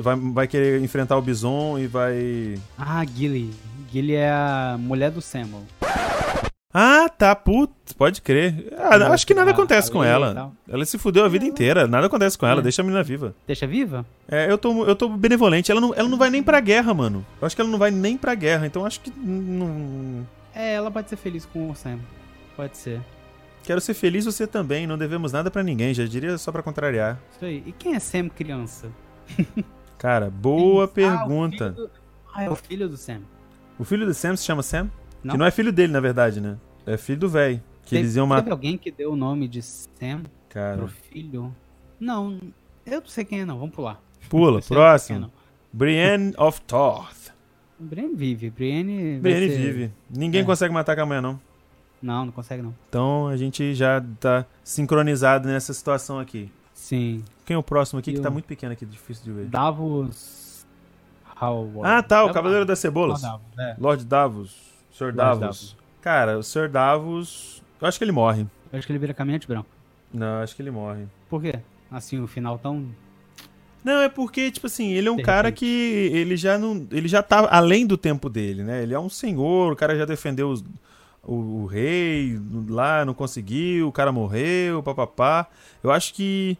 vai, vai querer enfrentar o Bison e vai... Ah, Gilly. Gilly é a mulher do Samuel. Ah, tá, putz, pode crer. Ah, Ela acho que nada acontece a com ela. tal. Ela se fudeu a vida inteira, nada acontece com ela, É. deixa a menina viva. Deixa viva? É, eu tô, eu tô benevolente, ela não, ela não vai nem pra guerra, mano. Eu acho que ela não vai nem pra guerra, então acho que não... É, ela pode ser feliz com o Sam. Pode ser. Quero ser feliz você também, não devemos nada pra ninguém, já diria só pra contrariar. Isso aí. E quem é Sam criança? Cara, boa Ah, o pergunta. filho do- Ah, é o filho do Sam. O filho do Sam se chama Sam? Não. Que não é filho dele, na verdade, né? É filho do velho. Que Teve, eles iam teve matar. alguém que deu o nome de Sam Cara, pro filho? Não, eu não sei quem é não. Vamos pular. pula, é, próximo. não. Brienne of Tarth. Brienne vive. Brienne. Brienne ser- vive. Ninguém É. consegue matar com a mulher, não. Não, não consegue não. Então a gente já tá sincronizado nessa situação aqui. Sim. Quem é o próximo aqui que tá muito pequeno aqui, difícil de ver? Davos. Howard. Ah, tá, o É Cavaleiro das Cebolas. Davos, é. Lord Davos. Sr. Davos. Davos. Cara, o Sr. Davos. Eu acho que ele morre. Eu acho que ele vira caminhante branco. Não, acho que ele morre. Por quê? Assim, o final tão. Não, é porque, tipo assim, ele é um cara que ele já não. Ele já tá além do tempo dele, né? Ele é um senhor, o cara já defendeu os- o, o rei lá, não conseguiu, o cara morreu, papapá. Eu acho que,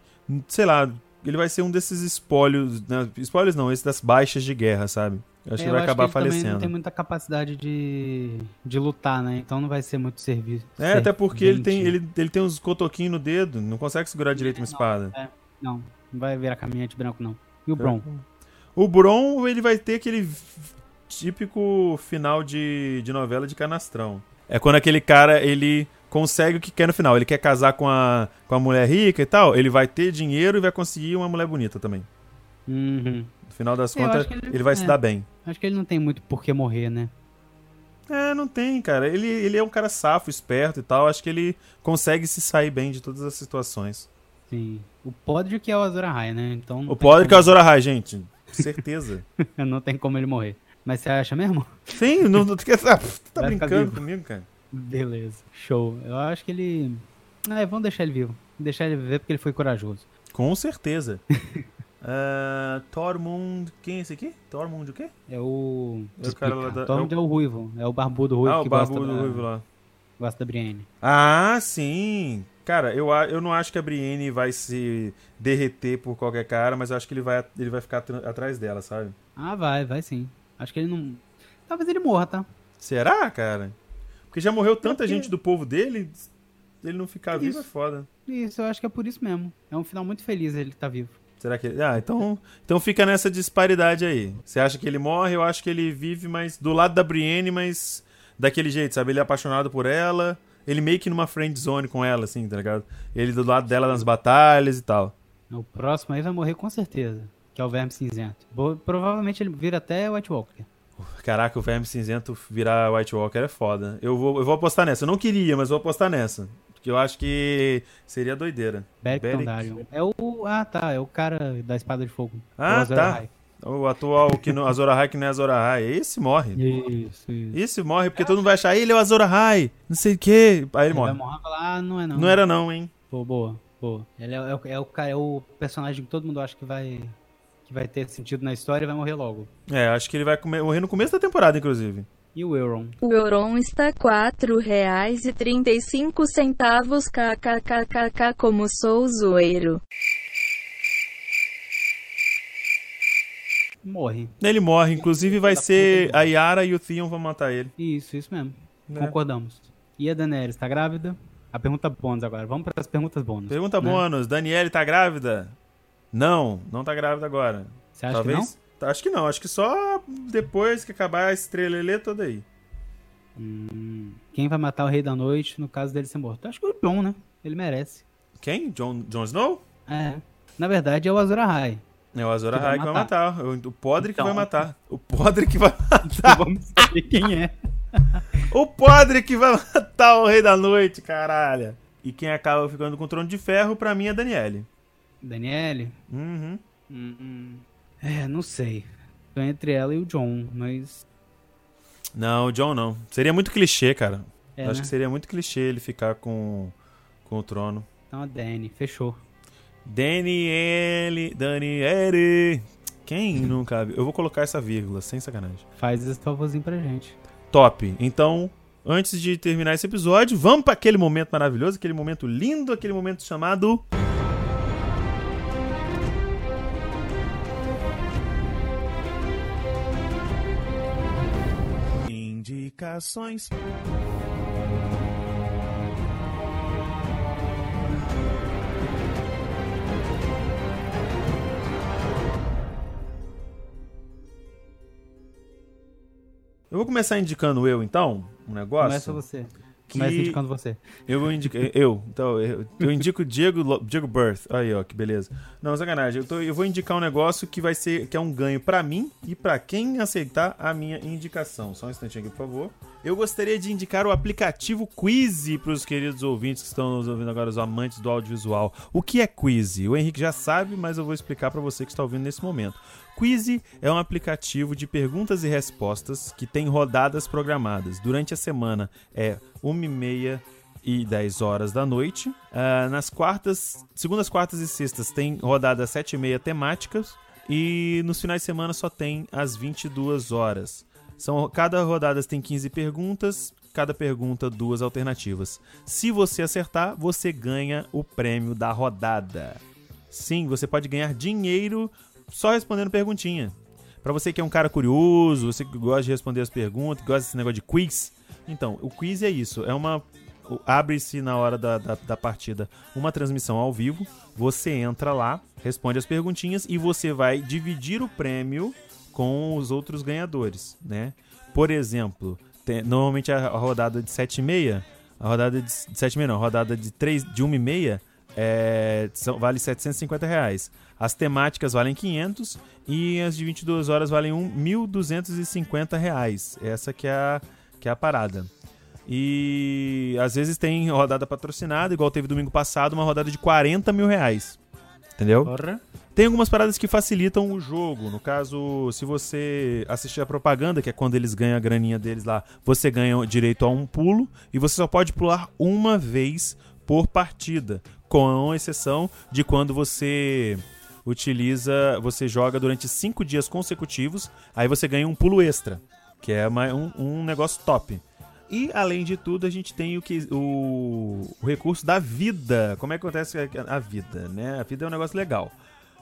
sei lá, ele vai ser um desses espólios. Né? Espólios não, esse das baixas de guerra, sabe? Eu acho É, que eu vai acabar ele também falecendo. não tem muita capacidade de, de lutar, né? Então não vai ser muito serviço. É, até porque ele tem, ele, ele tem uns cotoquinhos no dedo, não consegue segurar direito uma espada. Não, não vai virar caminhante branco, não. E o Bron? O Bron, ele vai ter aquele típico final de, de novela de canastrão. É quando aquele cara, ele consegue o que quer no final. Ele quer casar com a, com a mulher rica e tal, ele vai ter dinheiro e vai conseguir uma mulher bonita também. Uhum. No final das contas, que ele, ele- vai se é. dar bem. Acho que ele não tem muito por que morrer, né? É, não tem, cara. Ele, ele é um cara safo, esperto e tal. Acho que ele consegue se sair bem de todas as situações. Sim. O Podrick é o Azor Ahai, né? Então O tem Podrick é o como- Azor Ahai, gente. Certeza. não tem como ele morrer. Mas você acha mesmo? Sim, não, não, tá Vai ficar brincando comigo, cara. Beleza. Show. Eu acho que ele. Ah, vamos deixar ele vivo. Deixar ele viver porque ele foi corajoso. Com certeza. Ah, Tormund. Quem é esse aqui? Tormund o quê? É o. É o cara lá da- Tormund é é o ruivo. É o barbudo ruivo ah, o que gosta barbudo da, ruivo lá. gosta da Brienne. Ah, sim. Cara, eu, eu não acho que a Brienne vai se derreter por qualquer cara, mas eu acho que ele vai, ele vai ficar atrás dela, sabe? Ah, vai, vai sim. Acho que ele não. Talvez ele morra, tá? Será, cara? Porque já morreu tanta Porque- gente do povo dele, ele não ficar vivo Isso. é foda. Isso, eu acho que é por isso mesmo. É um final muito feliz ele tá vivo. Será que ele... Ah, então, então fica nessa disparidade aí. Você acha que ele morre, eu acho que ele vive, mas do lado da Brienne, mas daquele jeito, sabe? Ele é apaixonado por ela, ele meio que numa friend zone com ela, assim, tá ligado? Ele do lado dela nas batalhas e tal. O próximo aí vai morrer com certeza. Que é o Verme Cinzento. Bo- Provavelmente ele vira até White Walker. Caraca, o Verme Cinzento virar White Walker é foda. Eu vou, eu vou apostar nessa. Eu não queria, mas vou apostar nessa. Porque eu acho que seria doideira. Beric Dondarrion. É o. Ah, tá. É o cara da espada de fogo. Ah, É tá. Ahai. O atual, que não, Azor Ahai que não é Azor Ahai. Esse morre. Isso, isso. Esse morre porque todo mundo vai achar ele é o Azor Ahai. Não sei o quê. Aí ele Ele morre. vai morrer falar, ah, não é não. Não era não, hein? Pô, boa, boa. Ele é, é o- é o é o personagem que todo mundo acha que vai. Que vai ter sentido na história e vai morrer logo. É, acho que ele vai morrer no começo da temporada, inclusive. E o Euron? O Euron está R$ 4,35 centavos kkkk como sou zoeiro. Morre. Ele morre, inclusive vai Da ser puta, a Yara e o Theon vão matar ele. Isso, isso mesmo. Né? Concordamos. E a Daenerys, tá grávida? A pergunta bônus agora. Vamos para as perguntas bônus. Pergunta né? bônus, Daniele tá grávida? Não, não tá grávida agora. Você acha Talvez. Acho que não, acho que só depois que acabar a estrela toda aí. que não? Hum, quem vai matar o Rei da Noite no caso dele ser morto? Acho que o Jon, né? Ele merece. Quem? Jon, Jon Snow? É. Na verdade é o Azor Ahai. É o Azor Que vai Ahai que vai matar. O, o Podre Então. que vai matar. O Podre que vai matar. Vamos saber quem é. o Podre que vai matar o Rei da Noite, caralho. E quem acaba ficando com o trono de ferro, pra mim, é Daniele. Daniele? Uhum. Hum, hum. É, não sei. Tô entre ela e o John, mas. Não, o John não. Seria muito clichê, cara. É, Acho né? que seria muito clichê ele ficar com, com o trono. Então a Dani, fechou. Daniele, Daniele. Quem nunca viu? Eu vou colocar essa vírgula, sem sacanagem. Faz esse favorzinho pra gente. Top. Então, antes de terminar esse episódio, vamos para aquele momento maravilhoso, aquele momento lindo, aquele momento chamado. Indicações. Eu vou começar indicando eu, então, um negócio. Começa você. Começa indicando você. Eu vou indicar. Eu, então, eu, eu indico Diego, Diego Birth. Aí, ó, que beleza. Não, sacanagem. Eu, tô- eu vou indicar um negócio que vai ser. que é um ganho pra mim e pra quem aceitar a minha indicação. Só um instantinho aqui, por favor. Eu gostaria de indicar o aplicativo Quizy para os queridos ouvintes que estão nos ouvindo agora, os amantes do audiovisual. O que é Quizy? O Henrique já sabe, mas eu vou explicar para você que está ouvindo nesse momento. Quizy é um aplicativo de perguntas e respostas que tem rodadas programadas. Durante a semana é 1h30 e 10 horas da noite. Ah, nas quartas, segundas, quartas e sextas tem rodadas 7 e meia temáticas. E nos finais de semana só tem às 22 horas. São, cada rodada tem 15 perguntas, cada pergunta duas alternativas. Se você acertar, você ganha o prêmio da rodada. Sim, você pode ganhar dinheiro só respondendo perguntinha. Pra você que é um cara curioso, você que gosta de responder as perguntas, gosta desse negócio de quiz. Então, o quiz é isso, é uma abre-se na hora da, da, da partida uma transmissão ao vivo, você entra lá, responde as perguntinhas e você vai dividir o prêmio com os outros ganhadores, né? Por exemplo, tem- normalmente a, a rodada de 7 e meia, a rodada de, de 7 e meia não, a rodada de 3, de 1 e meia é, são- vale 750 reais. As temáticas valem 500 e as de 22 horas valem um, 1.250 reais. Essa que é a, que é a parada. E às vezes tem rodada patrocinada, igual teve domingo passado, uma rodada de 40 mil reais. Entendeu? Porra. Tem algumas paradas que facilitam o jogo. No caso, se você assistir a propaganda, que é quando eles ganham a graninha deles lá, você ganha direito a um pulo e você só pode pular uma vez por partida, com exceção de quando você utiliza, você joga durante cinco dias consecutivos, aí você ganha um pulo extra, que é uma- um, um negócio top. E além de tudo, a gente tem o que o, o recurso da vida. Como é que acontece a, vida, né? A vida é um negócio legal.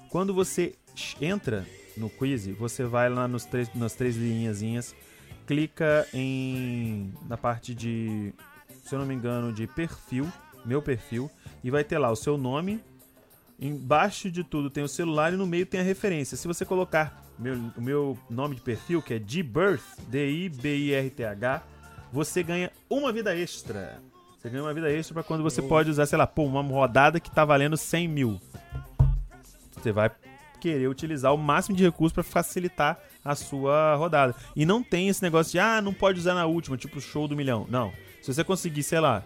Quando você entra no quiz, você vai lá nos três, nas três linhazinhas, clica em na parte de, se eu não me engano, de perfil, meu perfil, e vai ter lá o seu nome. Embaixo de tudo tem o celular e no meio tem a referência. Se você colocar meu- o meu nome de perfil, que é D-Birth, D-I-B-I-R-T-H, você ganha uma vida extra. Você ganha uma vida extra para quando você pode usar, sei lá, pô, uma rodada que tá valendo 100 mil. Você vai querer utilizar o máximo de recursos para facilitar a sua rodada. E não tem esse negócio de, ah, não pode usar na última, tipo show do milhão. Não. Se você conseguir, sei lá,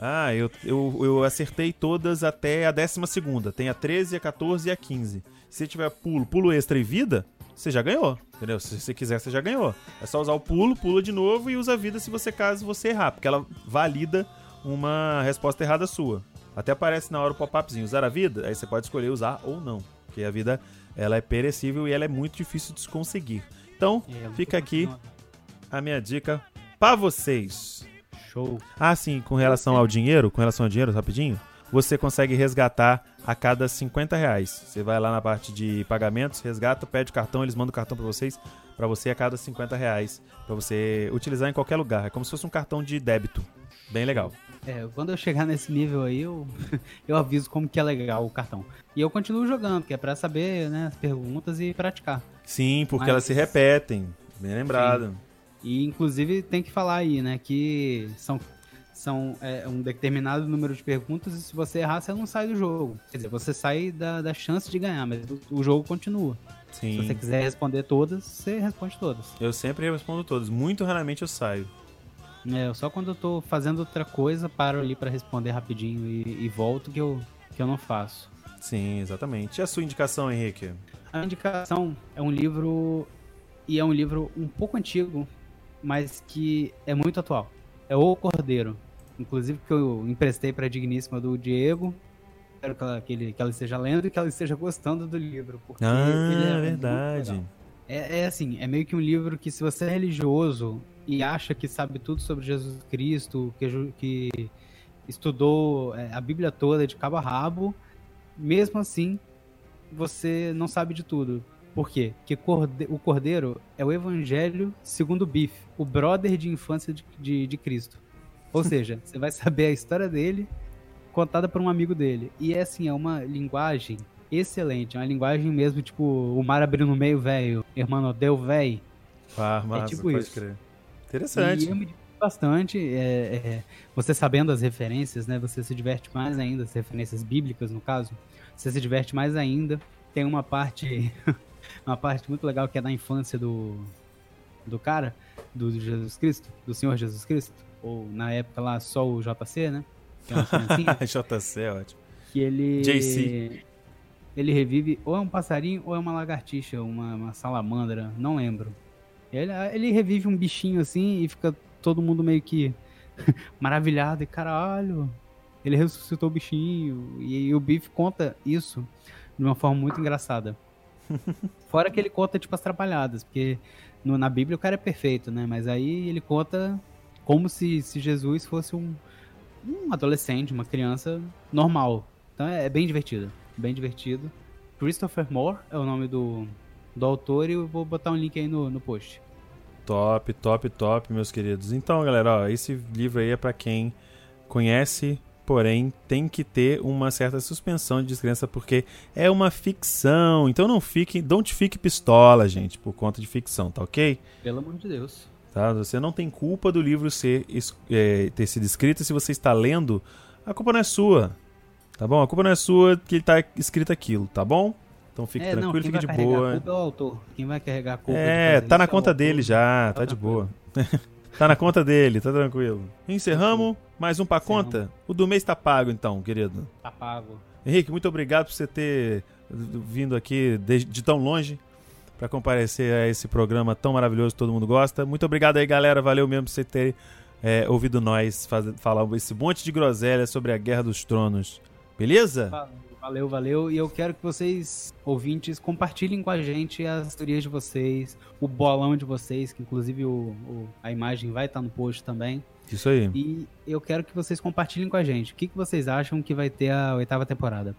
ah, eu, eu, eu acertei todas até a décima segunda. Tem a 13, a 14 e a 15. Se tiver pulo, pulo extra e vida, você já ganhou. Entendeu? Se você quiser, você já ganhou. É só usar o pulo, pula de novo e usa a vida se você caso você errar, porque ela valida uma resposta errada sua. Até aparece na hora o pop-upzinho, usar a vida, aí você pode escolher usar ou não, porque a vida ela é perecível e ela é muito difícil de se conseguir. Então, É, fica aqui a minha dica pra vocês. Show. Ah, sim, com relação ao dinheiro, com relação ao dinheiro, rapidinho, você consegue resgatar a cada 50 reais. Você vai lá na parte de pagamentos, resgata, pede o cartão, eles mandam o cartão pra vocês, pra você a cada 50 reais, pra você utilizar em qualquer lugar. É como se fosse um cartão de débito. Bem legal. É, quando eu chegar nesse nível aí, eu, eu aviso como que é legal o cartão. E eu continuo jogando, que é pra saber, né, as perguntas e praticar. Sim, porque Mas- elas se repetem. Bem lembrado. E inclusive tem que falar aí, né, que são, são é, um determinado número de perguntas e se você errar, você não sai do jogo. Quer dizer, você sai da, da chance de ganhar, mas o, o jogo continua. Se Sim. você quiser responder todas, você responde todas. Eu sempre respondo todos. Muito raramente eu saio. É, só quando eu tô fazendo outra coisa, paro ali pra responder rapidinho e, e volto que eu, que eu não faço. Sim, exatamente. E a sua indicação, Henrique? A indicação é um livro e é um livro um pouco antigo, mas que é muito atual. É O Cordeiro. Inclusive que eu emprestei pra digníssima do Diego. Espero que ela, que, ele, que ela esteja lendo e que ela esteja gostando do livro. Porque ele Ah, é muito verdade. É, é assim, é meio que um livro que se você é religioso e acha que sabe tudo sobre Jesus Cristo, que, que estudou é, a Bíblia toda de cabo a rabo, mesmo assim você não sabe de tudo. Por quê? Porque corde- o Cordeiro é o Evangelho segundo o Biff, o brother de infância de, de, de Cristo. Ou seja, você vai saber a história dele contada por um amigo dele. E é assim, é uma linguagem excelente, é uma linguagem mesmo, tipo, o mar abrindo no meio, velho, irmão, deu, velho. Ah, massa, tipo isso. crer. Interessante. E eu me bastante. é, é, você sabendo as referências, né? Você se diverte mais ainda, as referências bíblicas, no caso. Você se diverte mais ainda. Tem uma parte. Uma parte muito legal que é da infância do. do cara, do Jesus Cristo, do Senhor Jesus Cristo. Ou na época lá só o JC, né? Que é JC é ótimo. que ele. JC. Ele revive ou é um passarinho ou é uma lagartixa, uma, uma salamandra, não lembro. Ele, ele revive um bichinho assim e fica todo mundo meio que maravilhado e caralho. Ele ressuscitou o bichinho. E, o Biff conta isso de uma forma muito engraçada. Fora que ele conta, tipo, as trapalhadas, porque no- na Bíblia o cara é perfeito, né? Mas aí ele conta como se, se Jesus fosse um, um adolescente, uma criança normal. Então é, é bem divertido. Bem divertido. Christopher Moore é o nome do, do autor e eu vou botar um link aí no, no post. Top, top, top, meus queridos. Então, galera, ó, esse livro aí é pra quem conhece, porém tem que ter uma certa suspensão de descrença porque é uma ficção. Então não fique, don't fique pistola, gente, por conta de ficção, tá ok? Pelo amor de Deus. Tá? Você não tem culpa do livro ser, é, ter sido escrito. Se você está lendo, a culpa não é sua. Tá bom? A culpa não é sua que tá escrito aquilo, tá bom? Então fique é, não, tranquilo, quem fique de boa. A culpa é o autor. Quem vai carregar a culpa? É, fazer tá na é conta dele já, tá Tá de boa. tá na conta dele, tá tranquilo. Encerramos, mais um pra Encerramos. conta. O do mês tá pago então, querido. Tá pago. Henrique, muito obrigado por você ter vindo aqui de, de tão longe pra comparecer a esse programa tão maravilhoso que todo mundo gosta. Muito obrigado aí, galera. Valeu mesmo por você ter é, ouvido nós falar esse monte de groselha sobre a Guerra dos Tronos. Beleza? Valeu, Valeu, valeu. E eu quero que vocês, ouvintes, compartilhem com a gente as teorias de vocês, o bolão de vocês, que inclusive o, o- a imagem vai estar no post também. Isso aí. E eu quero que vocês compartilhem com a gente. O que, que vocês acham que vai ter a oitava temporada?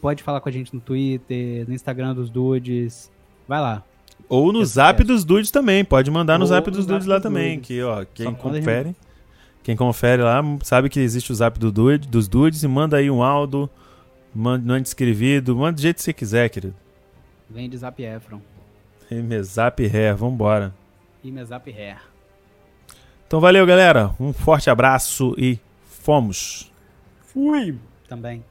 Pode falar com a gente no Twitter, no Instagram dos Dudes. Vai lá. Ou no zap quero. dos dudes também. Pode mandar no Ou zap no dos zap dudes lá dos também. dudes. Que, ó, quem confere. Quem confere lá sabe que existe o zap do dude, dos dudes e manda aí um áudio, manda escrevido, manda do jeito que você quiser, querido. Vem de Zap Efron. E me zap ré, vambora. E me Zap Hair. Então valeu, galera. Um forte abraço e fomos. Também.